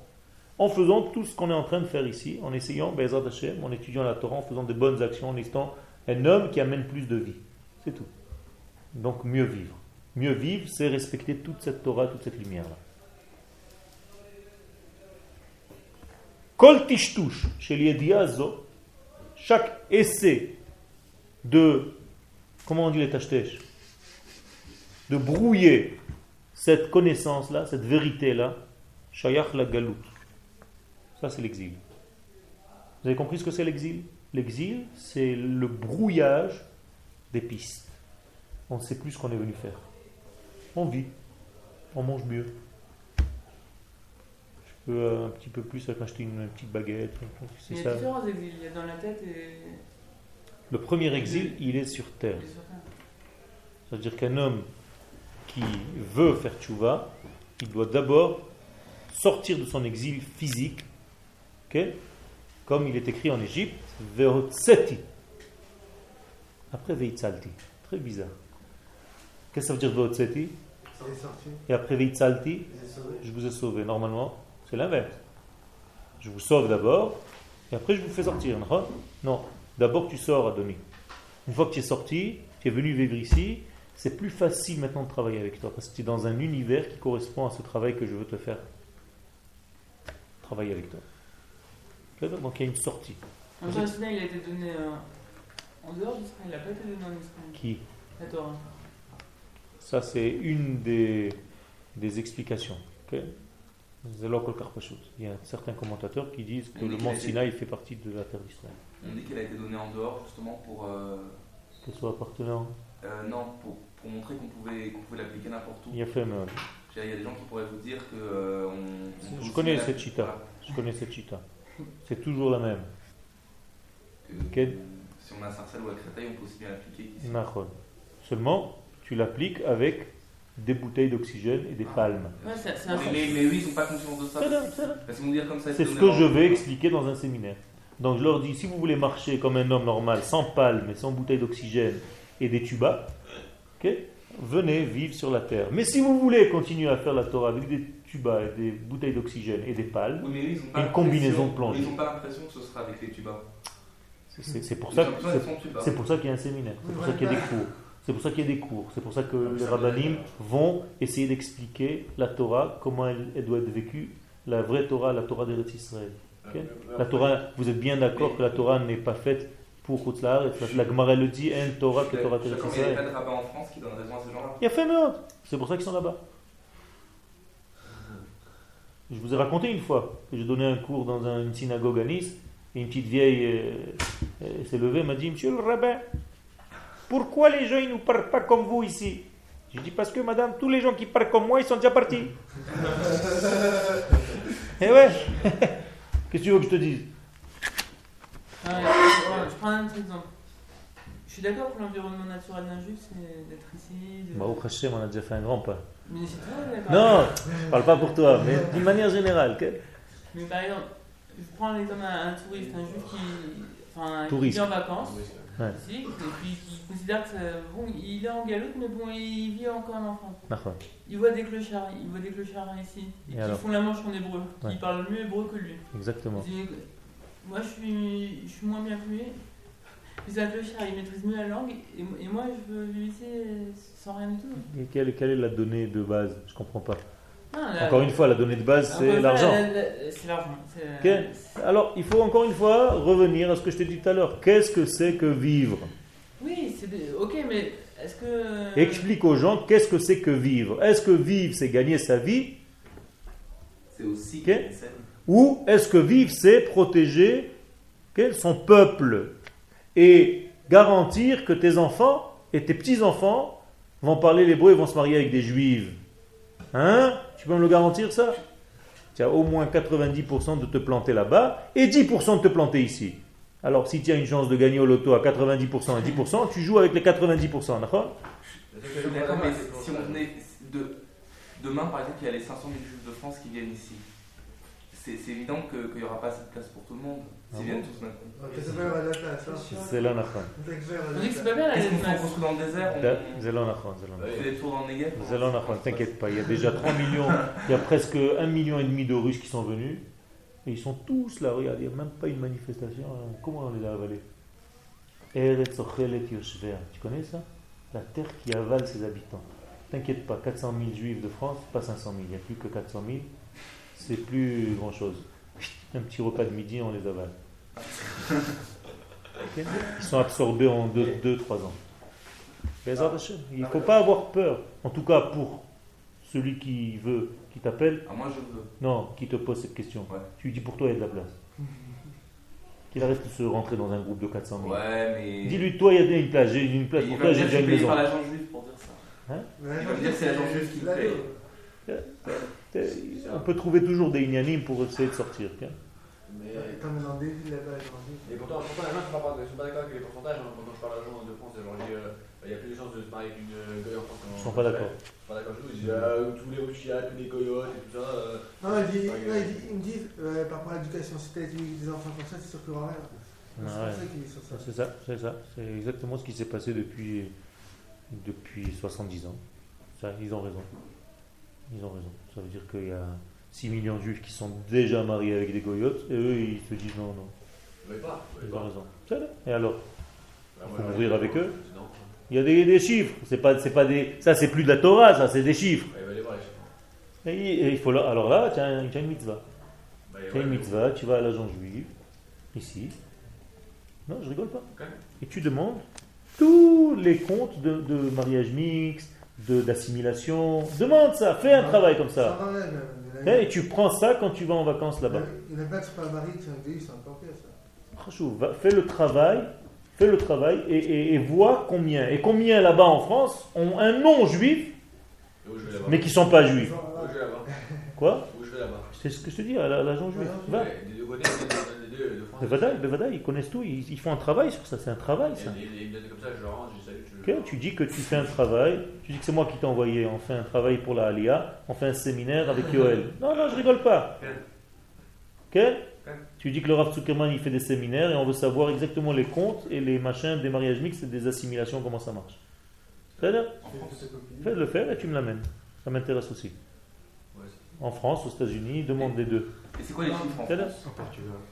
En faisant tout ce qu'on est en train de faire ici, en essayant, Hashem, en étudiant la Torah, en faisant de bonnes actions, en étant un homme qui amène plus de vie. C'est tout. Donc mieux vivre. Mieux vivre, c'est respecter toute cette Torah, toute cette lumière-là. Kol tishtouche, chez chaque essai de, comment on dit les tashtèches De brouiller cette connaissance-là, cette vérité-là, shayach la galout. Ça, c'est l'exil. Vous avez compris ce que c'est l'exil? L'exil, c'est le brouillage des pistes. On ne sait plus ce qu'on est venu faire. On vit, on mange mieux. Je peux euh, un petit peu plus acheter une, petite baguette. Il y a ça. différents exils. Il y a dans la tête et. Le premier exil, il est sur terre. C'est-à-dire qu'un homme qui veut faire tchouva, il doit d'abord sortir de son exil physique, comme il est écrit en Égypte, Vehotseti. Après Veitzalti. Très bizarre. Qu'est-ce que ça veut dire Vehotseti. Et après sauvé. je vous ai sauvé. Normalement, c'est l'inverse. Je vous sauve d'abord, et après je vous fais sortir. non Non. D'abord tu sors, Adonis. Une fois que tu es sorti, tu es venu vivre ici, c'est plus facile maintenant de travailler avec toi, parce que tu es dans un univers qui correspond à ce travail que je veux te faire travailler avec toi. Donc il y a une sortie. En il a été donné euh, en dehors d'Israël. Il n'a pas été donné en Israël. Qui? La Torah. Ça, c'est une des, des explications. ok? C'est là encore pas chose. Il y a certains commentateurs qui disent que le mont Sinaï fait partie de la terre d'Israël. On dit qu'elle a été donnée en dehors justement pour. euh, Que ce soit appartenant. euh, non, pour, pour montrer qu'on pouvait, qu'on pouvait l'appliquer n'importe où. Il y a fait, mais Il y a des gens qui pourraient vous dire que. euh, on, on peut Je connais cette chita. voilà, je connais cette chita. C'est toujours la même. que, Si on a un sarcelle ou un créteil, on peut aussi bien l'appliquer. Nahon. Seulement, tu l'appliques avec des bouteilles d'oxygène et des palmes. Ouais, c'est c'est un Mais, mais, mais eux, ils n'ont pas conscience de ça. C'est là, c'est là. Parce qu'ils vont dire comme ça. C'est ce que je vais expliquer dans un séminaire. Donc je leur dis, si vous voulez marcher comme un homme normal, sans palmes et sans bouteilles d'oxygène et des tubas, ok, venez vivre sur la terre. Mais si vous voulez continuer à faire la Torah avec des tubas et des bouteilles d'oxygène et des palmes, Oui, mais eux, ils ont pas Une combinaison de plongée. Ils n'ont pas l'impression que ce sera avec les tubas. c'est- c'est c'est pour ça gens, que ils c'est- sont tubas. C'est pour ça qu'il y a un séminaire, c'est pour ça qu'il y a des cours. C'est pour ça qu'il y a des cours. C'est pour ça que les ça rabbinim vont essayer d'expliquer la Torah, comment elle, elle doit être vécue, la vraie Torah, la Torah d'Eretz Israël. Ok La Torah, vous êtes bien d'accord que la Torah n'est pas faite pour Khutzlar. La Gemara elle le dit, En Torah que Torah combien il y a Israël. pas de rabbins en France qui donnent raison à ces gens-là. Il y a fait. C'est pour ça qu'ils sont là-bas. Je vous ai raconté une fois que j'ai donné un cours dans un- une synagogue à Nice et une petite vieille euh, euh, s'est levée et m'a dit Monsieur le rabbin, pourquoi les gens ils ne parlent pas comme vous ici? J'ai dit Parce que madame, tous les gens qui parlent comme moi ils sont déjà partis. [LAUGHS] Eh ouais [LAUGHS] Qu'est-ce que tu veux que je te dise? Ouais, je prends un autre exemple. Je suis d'accord que l'environnement naturel d'un juif, c'est d'être ici. De... Bah, au Hachem, on a déjà fait un grand pas. Mais c'est toi, d'accord. Non, je parle pas pour toi, mais d'une manière générale. Mais par exemple, je prends l'exemple d'un un touriste, un juif qui, enfin, qui Touriste. vit en vacances Ouais. ici, et puis qui considère que bon, il est en galoute, mais bon, il vit encore en France. D'accord. Il voit des clochards, il voit des clochards ici, et, Et qui font la manche en hébreu, Ouais. qui parlent mieux hébreu que lui. Exactement. Il dit, moi, je suis, je suis moins bien que lui. Puis un clochard, il maîtrise mieux la langue, et, et moi, je veux vivre ici sans rien du tout. Et quelle, quelle est la donnée de base? Je comprends pas. La- Encore une fois, la donnée de base, c'est l'argent. C'est. Alors, il faut encore une fois revenir à ce que je t'ai dit tout à l'heure. Qu'est-ce que c'est que vivre? Oui, c'est ok, mais est-ce que. Explique aux gens qu'est-ce que c'est que vivre? Est-ce que vivre, c'est gagner sa vie? C'est aussi Ok. Ou est-ce que vivre, c'est protéger son peuple et garantir que tes enfants et tes petits-enfants vont parler l'hébreu et vont se marier avec des juives? Hein? Tu peux me le garantir ça? Tu as au moins 90% de te planter là-bas et 10% de te planter ici. Alors si tu as une chance de gagner au loto à 90% et 10%, tu joues avec les 90%, d'accord? Si on venait de, demain, par exemple, il y a les 500 000 juifs de France qui viennent ici. C'est évident que- qu'il n'y aura pas assez de place pour tout le monde. Ah. C'est là. On dit que c'est pas bien la Qu'est-ce qu'on fait construit dans le désert C'est là, là, On fait des tours dans le Negev C'est là, d'accord, t'inquiète pas, il y a déjà 3 [LAUGHS] millions, il y a presque 1 million et demi de Russes qui sont venus, et ils sont tous là, regarde, il n'y a même pas une manifestation, hein. comment on les a avalés Eretz Ochelet Yoshver, tu connais ça? La terre qui avale ses habitants. T'inquiète pas, 400 000 juifs de France, pas 500 000, il n'y a plus que 400 000, c'est plus grand chose. Un petit repas de midi, on les avale. Ils sont absorbés en 2-3 ans. Bezrat Hashem. Il ne faut pas avoir peur. En tout cas, pour celui qui veut, qui t'appelle, Ah, moi je veux. non, qui te pose cette question. Ouais. Tu lui dis pour toi, il y a de la place. Qu'il arrête de se rentrer dans un groupe de 400 000. Ouais, mais. Dis-lui, toi, il y a une place, j'ai une place pour toi, j'ai déjà je une maison. par l'agent juif pour dire ça. Il va me dire que c'est l'agent juif qui me paye. On peut trouver toujours des ignanim pour essayer de sortir. ok Mais. Et pourtant, pourtant les gens ne sont pas, ils sont pas d'accord avec les pourcentages. hein. Quand je parle à gens de France, dis euh, il y a plus de chances de se marier avec une goye en France qu'en Ils sont pas d'accord. Ils sont pas d'accord du tout. Ils disent euh, tous les Rushias, tous les coyotes et tout ça. euh, Non, il il ils me disent, euh, par rapport à l'éducation, si t'as éduqué des enfants comme ça, c'est sûr qu'il y aura rien. C'est Ah pour ouais. ça qu'il est sur ça. C'est ça, c'est ça. C'est exactement ce qui s'est passé depuis, depuis 70 ans. Ça, ils ont raison. Ils ont raison. Ça veut dire qu'il y a 6 millions de juifs qui sont déjà mariés avec des goyotes et eux, ils se disent non, non. Veulent pas. Ils ont pas. raison. Et alors Bah, faut moi, ouvrir je- avec eux. Non. Il y a des, des chiffres. C'est pas, c'est pas des, ça, c'est plus de la Torah, ça, c'est des chiffres. Et, et il faut là, alors là, tu as, un- tu as une mitzvah. Bah, Tu as une mitzvah, tu vas à l'agent juif, ici. Non, je rigole pas. Et tu demandes tous les comptes de, de mariage mixte, de- d'assimilation. Demande ça, fais un travail comme ça. Il Et tu prends ça quand tu vas en vacances là-bas. Il a qui sont pas encore pire ça. Fais le travail, fais le travail et, et- et vois combien. Et combien là-bas en France ont un nom juif, mais qui sont pas juifs. Où je vais là-bas Quoi Où je vais là-bas C'est ce que je te dis à la- à l'agent juif. Va. Bevadaï, Bevadaï, ils connaissent tout, ils, ils font un travail sur ça, c'est un travail ça. Et ils me donnent comme ça, je rentre, je salue, je Ok, tu dis que tu fais un travail, tu dis que c'est moi qui t'ai envoyé, on fait un travail pour la Alia, on fait un séminaire avec Yoel. [LAUGHS] Non, non, je rigole pas. Ok Tu dis que le Rav Zuckerman il fait des séminaires et on veut savoir exactement les comptes et les machins des mariages mixtes et des assimilations, comment ça marche. Très bien, fais le faire et tu me l'amènes. Ça m'intéresse aussi. Ouais, En France, aux États-Unis, demande des deux. Et c'est quoi les chiffres en. France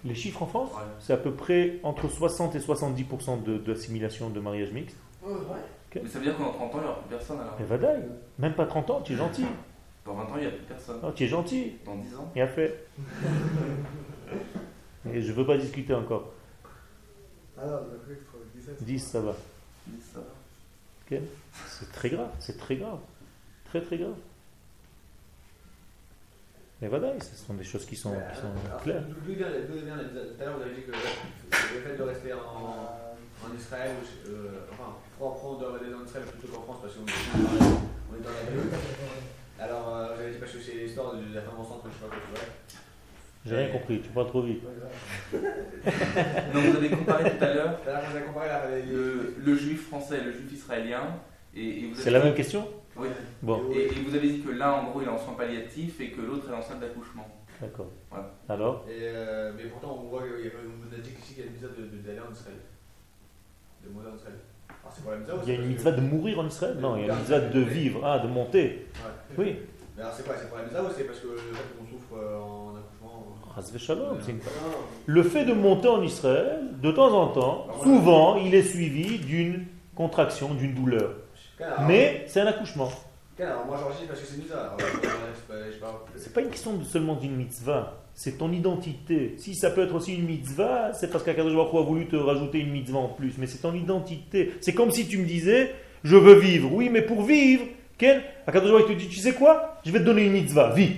Les chiffres en France, Ouais. c'est à peu près entre 60 et 70% de- d'assimilation de, mariage mixte. Mais ça veut dire qu'en 30 ans, il n'y aura plus personne alors. Et Vadaï, même pas 30 ans, tu es gentil. [LAUGHS] Dans 20 ans, il n'y a plus personne. Non, tu es gentil. Dans 10 ans. Il a fait. [LAUGHS] Et je veux pas discuter encore. Alors, le fait qu'il faut 17. 10, ça va. Ça va. Ok C'est très grave, c'est très grave. Très très grave. Mais voilà, ce sont des choses qui sont, qui sont Alors, claires. D'où vient, tout à l'heure, vous avez dit que le fait de rester en, en Israël, ou, euh, enfin, prendre prendre des en Israël plutôt qu'en France parce qu'on est, on dans la rue. Alors, euh, vous avez dit parce que c'est l'histoire de la femme enceinte, je sais pas quoi, tu vois. J'ai rien compris, tu parles trop vite. Donc vous avez comparé tout à l'heure le, le juif français et le juif israélien. Et, et vous C'est la même question? Oui. Bon, Et, et vous avez dit que l'un, en gros, il est en soins palliatifs et que l'autre est en salle d'accouchement. d'accord. Voilà. Alors Et, euh, mais pourtant, on voit qu'il y a, on a dit qu'ici, il y a une mitzvah de- d'aller en Israël. De mourir en Israël. Alors, c'est pour la Il y a une mitzvah que- de mourir en Israël? Non, il y a une mitzvah de vivre, ah, de monter. Ouais. Oui. Mais alors, c'est quoi C'est pour la mitzvah ou c'est parce que le fait qu'on souffre euh, en accouchement une- Non, Le fait de monter en Israël, de temps en temps, souvent, il est suivi d'une contraction, d'une douleur. Mais c'est un accouchement. alors, moi, j'enregistre parce que c'est une mitzvah. Alors, c'est pas- une question de seulement d'une mitzvah, c'est ton identité. Si ça peut être aussi une mitzvah, c'est parce qu'Akadosh Baruch a voulu te rajouter une mitzvah en plus, mais c'est ton identité. C'est comme si tu me disais, je veux vivre. Oui, mais pour vivre, quel? Akadosh Baruch te dit, tu sais quoi? Je vais te donner une mitzvah, vis.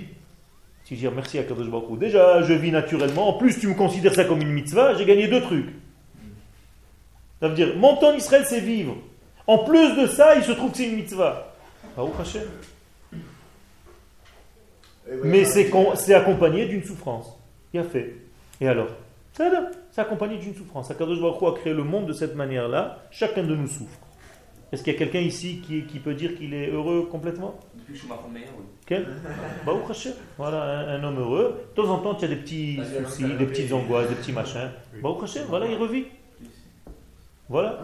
Tu dis merci Akadosh Baruch Hu. Déjà, je vis naturellement. En plus, tu me considères ça comme une mitzvah, j'ai gagné deux trucs. Ça veut dire, monter en Israël, c'est vivre. En plus de ça, il se trouve que c'est une mitzvah. Ouais, Mais c'est accompagné d'une souffrance. Il a fait. Et alors? C'est accompagné d'une souffrance. Akadosh Baruch Hu a créé le monde de cette manière-là. Chacun de nous souffre. Est-ce qu'il y a quelqu'un ici qui, qui peut dire qu'il est heureux complètement? Depuis que je suis ma meilleur, oui. Quel Baruch Hashem. Voilà, un, un homme heureux. De temps en temps, tu as des petits soucis, des petites angoisses, des petits machins. Baruch Hashem, voilà, il revit. Voilà.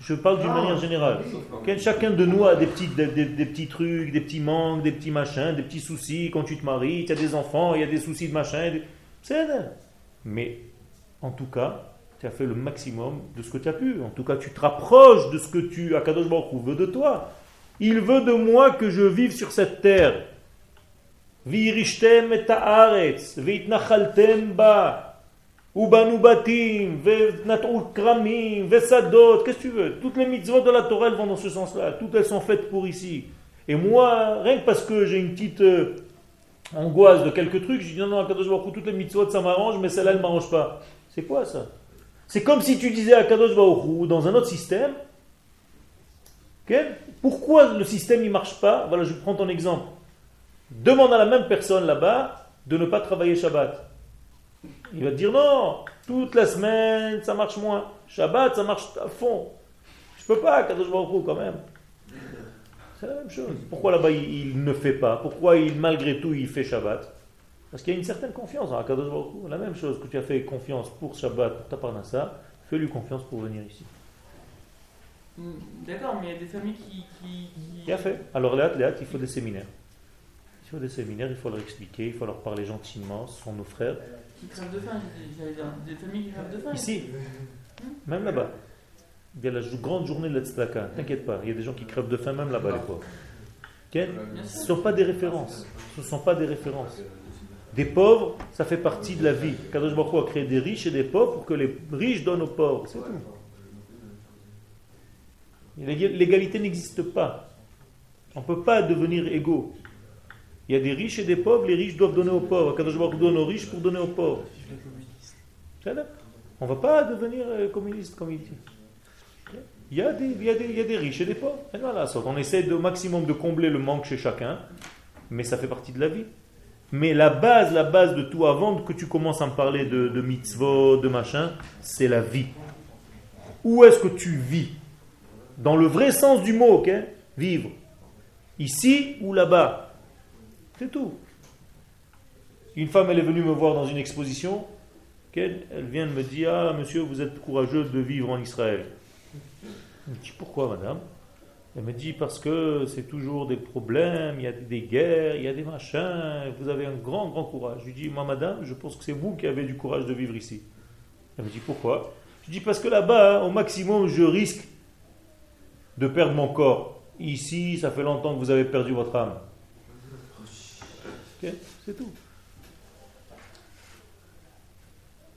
Je parle d'une Ah, manière générale. Quel- chacun de nous a des petits, des, des- des petits trucs, des petits manques, des petits machins, des petits soucis. Quand tu te maries, tu as des enfants, il y a des soucis de machin. C'est. Mais en tout cas, tu as fait le maximum de ce que tu as pu. En tout cas, tu te rapproches de ce que tu, Akadosh Baruch veut de toi. Il veut de moi que je vive sur cette terre. Et ba. Ubanu batim, venat'u kramim, vesadot, qu'est-ce que tu veux? Toutes les mitzvot de la Torah, elles vont dans ce sens-là. Toutes elles sont faites pour ici. Et moi, rien que parce que j'ai une petite euh, angoisse de quelques trucs, je dis non, non, Kadosh Baruch toutes les mitzvot, ça m'arrange, mais celle-là, elle m'arrange pas. C'est quoi ça? C'est comme si tu disais à Kadosh Baruch dans un autre système, ok pourquoi le système ne marche pas? Voilà, je prends ton exemple. Demande à la même personne là-bas de ne pas travailler Shabbat. Il va te dire non, toute la semaine ça marche moins. Shabbat ça marche à fond. Je peux pas, Kadosh Baruch quand même. C'est la même chose. Pourquoi là-bas il, ne fait pas? Pourquoi il, malgré tout il fait Shabbat? Parce qu'il y a une certaine confiance en Kadosh Baruch. La même chose que tu as fait confiance pour Shabbat, pour ta parnassa, fais-lui confiance pour venir ici. Hmm, D'accord, mais il y a des familles qui. qui, qui- Bien fait? Alors Léat, Léat, il faut des séminaires. Il faut des séminaires, il faut leur expliquer, il faut leur parler gentiment, ce sont nos frères. Qui crèvent de faim, j'allais dire. Des familles qui crèvent de faim. Ici, même là-bas. Il y a la grande journée de l'Etzlaka, t'inquiète pas, il y a des gens qui crèvent de faim même là-bas, les pauvres. Ce ne sont pas des références. Ce ne sont pas des références. Des pauvres, ça fait partie de la vie. Kadosh Baruch a créé des riches et des pauvres pour que les riches donnent aux pauvres. C'est tout. L'ég- L'égalité n'existe pas. On ne peut pas devenir égaux. Il y a des riches et des pauvres, les riches doivent donner aux pauvres. Kadosh Baruch donne aux riches pour donner aux pauvres. On ne va pas devenir euh, communiste comme il dit. Il y, a des, il, y des, il riches et des pauvres. On essaie au maximum de combler le manque chez chacun, mais ça fait partie de la vie. Mais la base, la base de tout, avant que tu commences à me parler de, mitzvot, de machin, c'est la vie. Où est-ce que tu vis? Dans le vrai sens du mot, Vivre. Ici ou là-bas? C'est tout. Une femme, elle est venue me voir dans une exposition. Elle vient de me dire Ah, monsieur, vous êtes courageux de vivre en Israël. Je me dis Pourquoi, madame? Elle me dit Parce que c'est toujours des problèmes, il y a des guerres, il y a des machins, vous avez un grand, grand courage. Je lui dis Moi, madame, je pense que c'est vous qui avez du courage de vivre ici. Elle me dit Pourquoi? Je dis Parce que là-bas, au maximum, je risque de perdre mon corps. Ici, ça fait longtemps que vous avez perdu votre âme. C'est tout.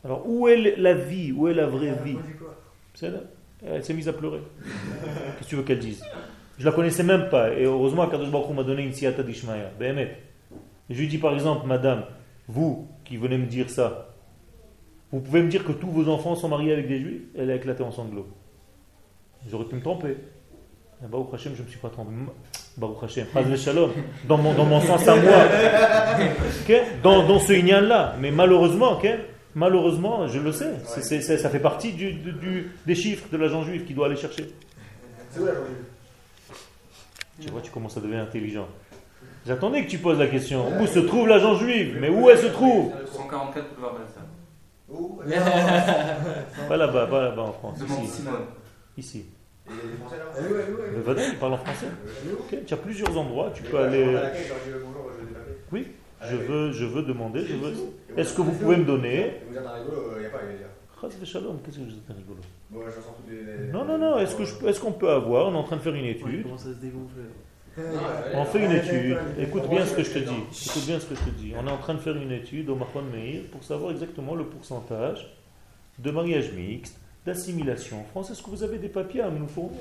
Alors, où est la vie? Où est la vraie vie? dit quoi C'est là. Elle s'est mise à pleurer. [LAUGHS] Qu'est-ce que tu veux qu'elle dise? Je la connaissais même pas. Et heureusement, Kadosh Baruch m'a donné une siata d'Ishmaïa. Je lui dis par exemple, madame, vous qui venez me dire ça, vous pouvez me dire que tous vos enfants sont mariés avec des juifs? Elle a éclaté en sanglots. J'aurais pu me tromper. Et Baruch Hashem, je ne me suis pas trompé. Baruch Hashem, Chaz v'shalom. dans mon, dans mon sens à moi. Dans, dans ce inyan-là. Mais malheureusement, ok? Malheureusement, je le sais, ça fait partie du, du- du- des chiffres de l'agent juif qui doit aller chercher. Tu vois, tu commences à devenir intelligent. J'attendais que tu poses la question. Où se trouve l'agent juif? Mais où elle se trouve? 144 boulevard Balsam. Où? Pas là-bas, pas là-bas en France. Ici. Simone. Ici. Et il y a des Français là où Elle est Le il parle en français. Est où Ok, Tu as plusieurs endroits, tu peux aller. euh. Oui, À je veux, je veux demander. Je veux... Est-ce que vous pouvez me donner Vous êtes un rigolo, il n'y a pas, v'shalom, qu'est-ce que vous êtes un rigolo Bon, je sens tous les. Non, non, non, est-ce que je- est-ce qu'on peut avoir On est en train de faire une étude. commence à se dégonfler. On fait une étude. Écoute bien ce que je te dis. Écoute bien ce que je te dis. On est en train de faire une étude au Mahon Meir pour savoir exactement le pourcentage de mariage mixte, d'assimilation en France. Est-ce que vous avez des papiers à nous fournir?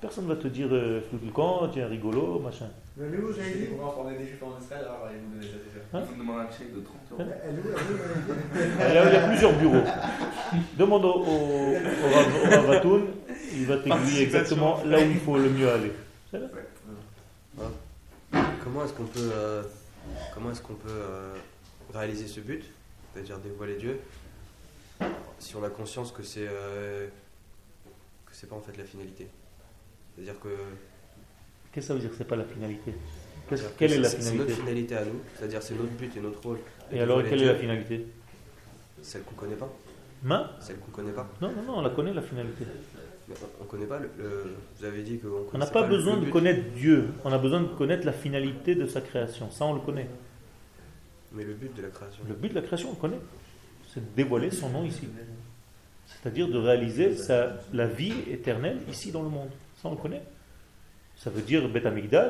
Personne ne va te dire euh, flou du camp, tiens, rigolo, machin. Est où J'avais J'ai dit qu'on est des juifs en Israël, alors ils nous donnaient ça déjà. Hein? Il vous demande un chèque de 30 euros. Il y a, il y a plusieurs bureaux. Demande au, au, au Rav- au Ravatoun, il va t'aiguiller exactement là où il faut le mieux aller. Comment est-ce qu'on peut, euh, comment est-ce qu'on peut euh, réaliser ce but, c'est-à-dire dévoiler Dieu, si on a conscience que c'est euh, que c'est pas en fait la finalité. C'est-à-dire que Qu'est-ce que ça veut dire que c'est pas la finalité? Quelle est la c'est- C'est notre finalité? finalité à nous, c'est-à-dire c'est notre but et notre rôle. Et alors, quelle est la finalité? Celle qu'on connaît pas. Main? Celle qu'on connaît pas. Non, non, non, on la connaît la finalité. Mais on- on connaît pas le, le- Vous avez dit qu'on n'a pas le besoin de connaître Dieu, on a besoin de connaître la finalité de sa création. Ça, on le connaît. Mais le but de la création. Le but de la création, on le connaît. C'est de dévoiler son nom ici. C'est-à-dire de réaliser sa, la vie éternelle ici dans le monde. Ça, on le connaît. Ça veut dire Beth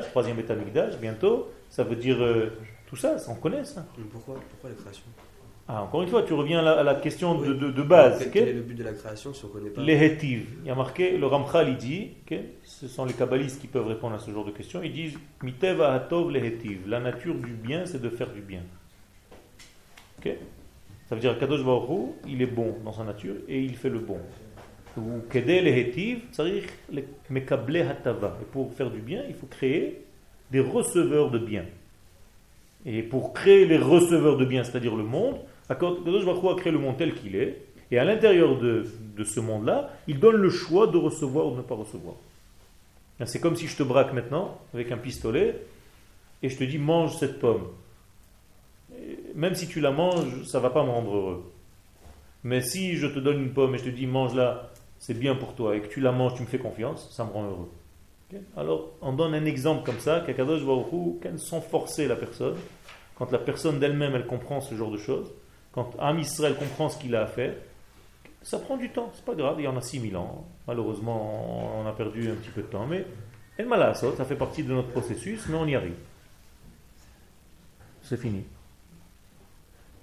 troisième Beth bientôt. Ça veut dire euh, tout ça, ça, on connaît ça. Mais pourquoi, pourquoi la création? Ah, encore une fois, tu reviens à la, à la question de, de- de base. Quel, ok quel est le but de la création si on connaît pas? Les hétives. Il y a marqué, le Ramchal, il dit, ok, ce sont les kabbalistes qui peuvent répondre à ce genre de questions, ils disent Mitev ahatov les hétives. La nature du bien, c'est de faire du bien. Ok? Ça veut dire Kadosh Baruch il est bon dans sa nature et il fait le bon. Et pour faire du bien, il faut créer des receveurs de bien. Et pour créer les receveurs de bien, c'est-à-dire le monde, Kadosh Baruch a créé le monde tel qu'il est. Et à l'intérieur de ce monde-là, il donne le choix de recevoir ou de ne pas recevoir. C'est comme si je te braque maintenant avec un pistolet et je te dis mange cette pomme. Même si tu la manges, ça va pas me rendre heureux. Mais si je te donne une pomme et je te dis mange-la, c'est bien pour toi, et que tu la manges, tu me fais confiance, ça me rend heureux. Alors, on donne un exemple comme ça, qu'Akadosh Baruch Hu, quand sans forcer la personne, quand la personne d'elle-même, elle comprend ce genre de choses, quand Am Israël comprend ce qu'il a à faire, ça prend du temps, c'est pas grave, il y en a 6000 ans. Malheureusement, on a perdu un petit peu de temps, mais El Malasot, ça fait partie de notre processus, mais on y arrive. C'est fini.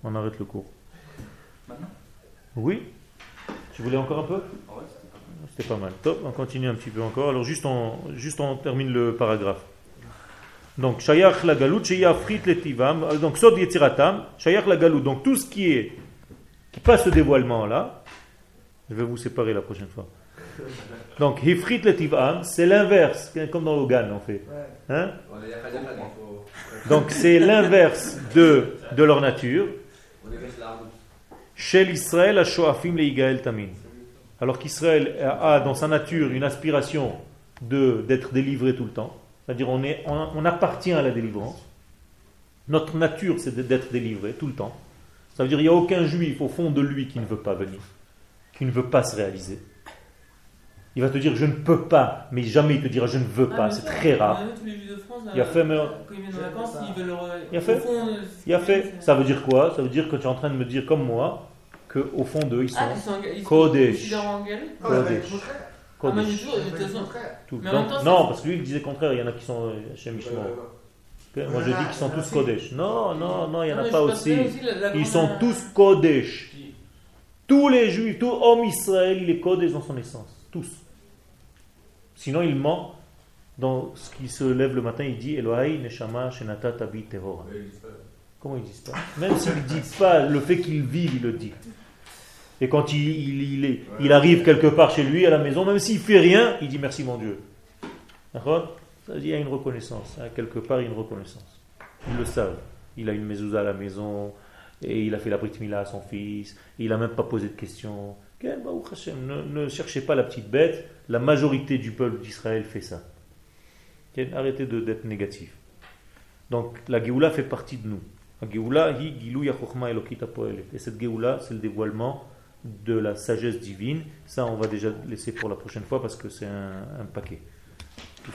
On arrête le cours. Maintenant? Oui Tu voulais encore un peu? Ah ouais, c'était pas mal. Top, on continue un petit peu encore. Alors juste on, juste on termine le paragraphe. Donc, Shayach la galout, Shayafrit le tivam. Euh, Donc, Sod Shayach la galout. Donc, tout ce qui est, qui passe ce dévoilement là, je vais vous séparer la prochaine fois. Donc, Hifrit le tivam, c'est l'inverse, comme dans Logan en fait. Hein? Donc, c'est l'inverse de, de leur nature. On est fait la route. Chez l'Israël, à Shoafim le Igael Tamin. Alors qu'Israël a dans sa nature une aspiration d'être délivré tout le temps. C'est-à-dire on, on, on appartient à la délivrance. Notre nature, c'est d'être délivré tout le temps. Ça veut dire qu'il n'y a aucun juif au fond de lui qui ne veut pas venir, qui ne veut pas se réaliser. Il va te dire je ne peux pas, mais jamais il te dira je ne veux Ah, pas. C'est très rare. Il a fait, mais- Quand ils viennent en vacances, ils veulent. euh, Il a fait. au euh, Il a fait. Ça veut dire quoi? Ça veut dire que tu es en train de me dire comme moi qu'au fond d'eux, ils sont Ah, ils sont ils sont Kodesh. Kodesh. Kodesh. non, parce que lui il disait le contraire, il y en a qui sont euh, chez Mishmor. Ouais, Ok, Moi je dis qu'ils sont tous Kodesh. Non, non, non, il n'y en a pas que aussi. Ils sont tous Kodesh. Tous les juifs, tout homme Israël, il est codé dans son essence. Tous. Sinon, il ment dans ce qui se lève le matin, il dit Elohai Neshama Shenata Tabi Terora. Comment ils disent pas Même s'il ne dit pas le fait qu'il vive, il le dit. Et quand il, il, il, il arrive quelque part chez lui, à la maison, même s'il fait rien, il dit merci mon Dieu. D'accord? Ça veut dire qu'il y a une reconnaissance. Hein, quelque part, il y a une reconnaissance. Ils le savent. Il a une mezouza à la maison, et il a fait la brit mila à son fils, il n'a même pas posé de questions. Ne, cherchez pas la petite bête, la majorité du peuple d'Israël fait ça. Arrêtez d'être négatif. Donc la Géoula fait partie de nous. La et cette Géoula, c'est le dévoilement de la sagesse divine. Ça, on va déjà laisser pour la prochaine fois parce que c'est un, paquet. Tout.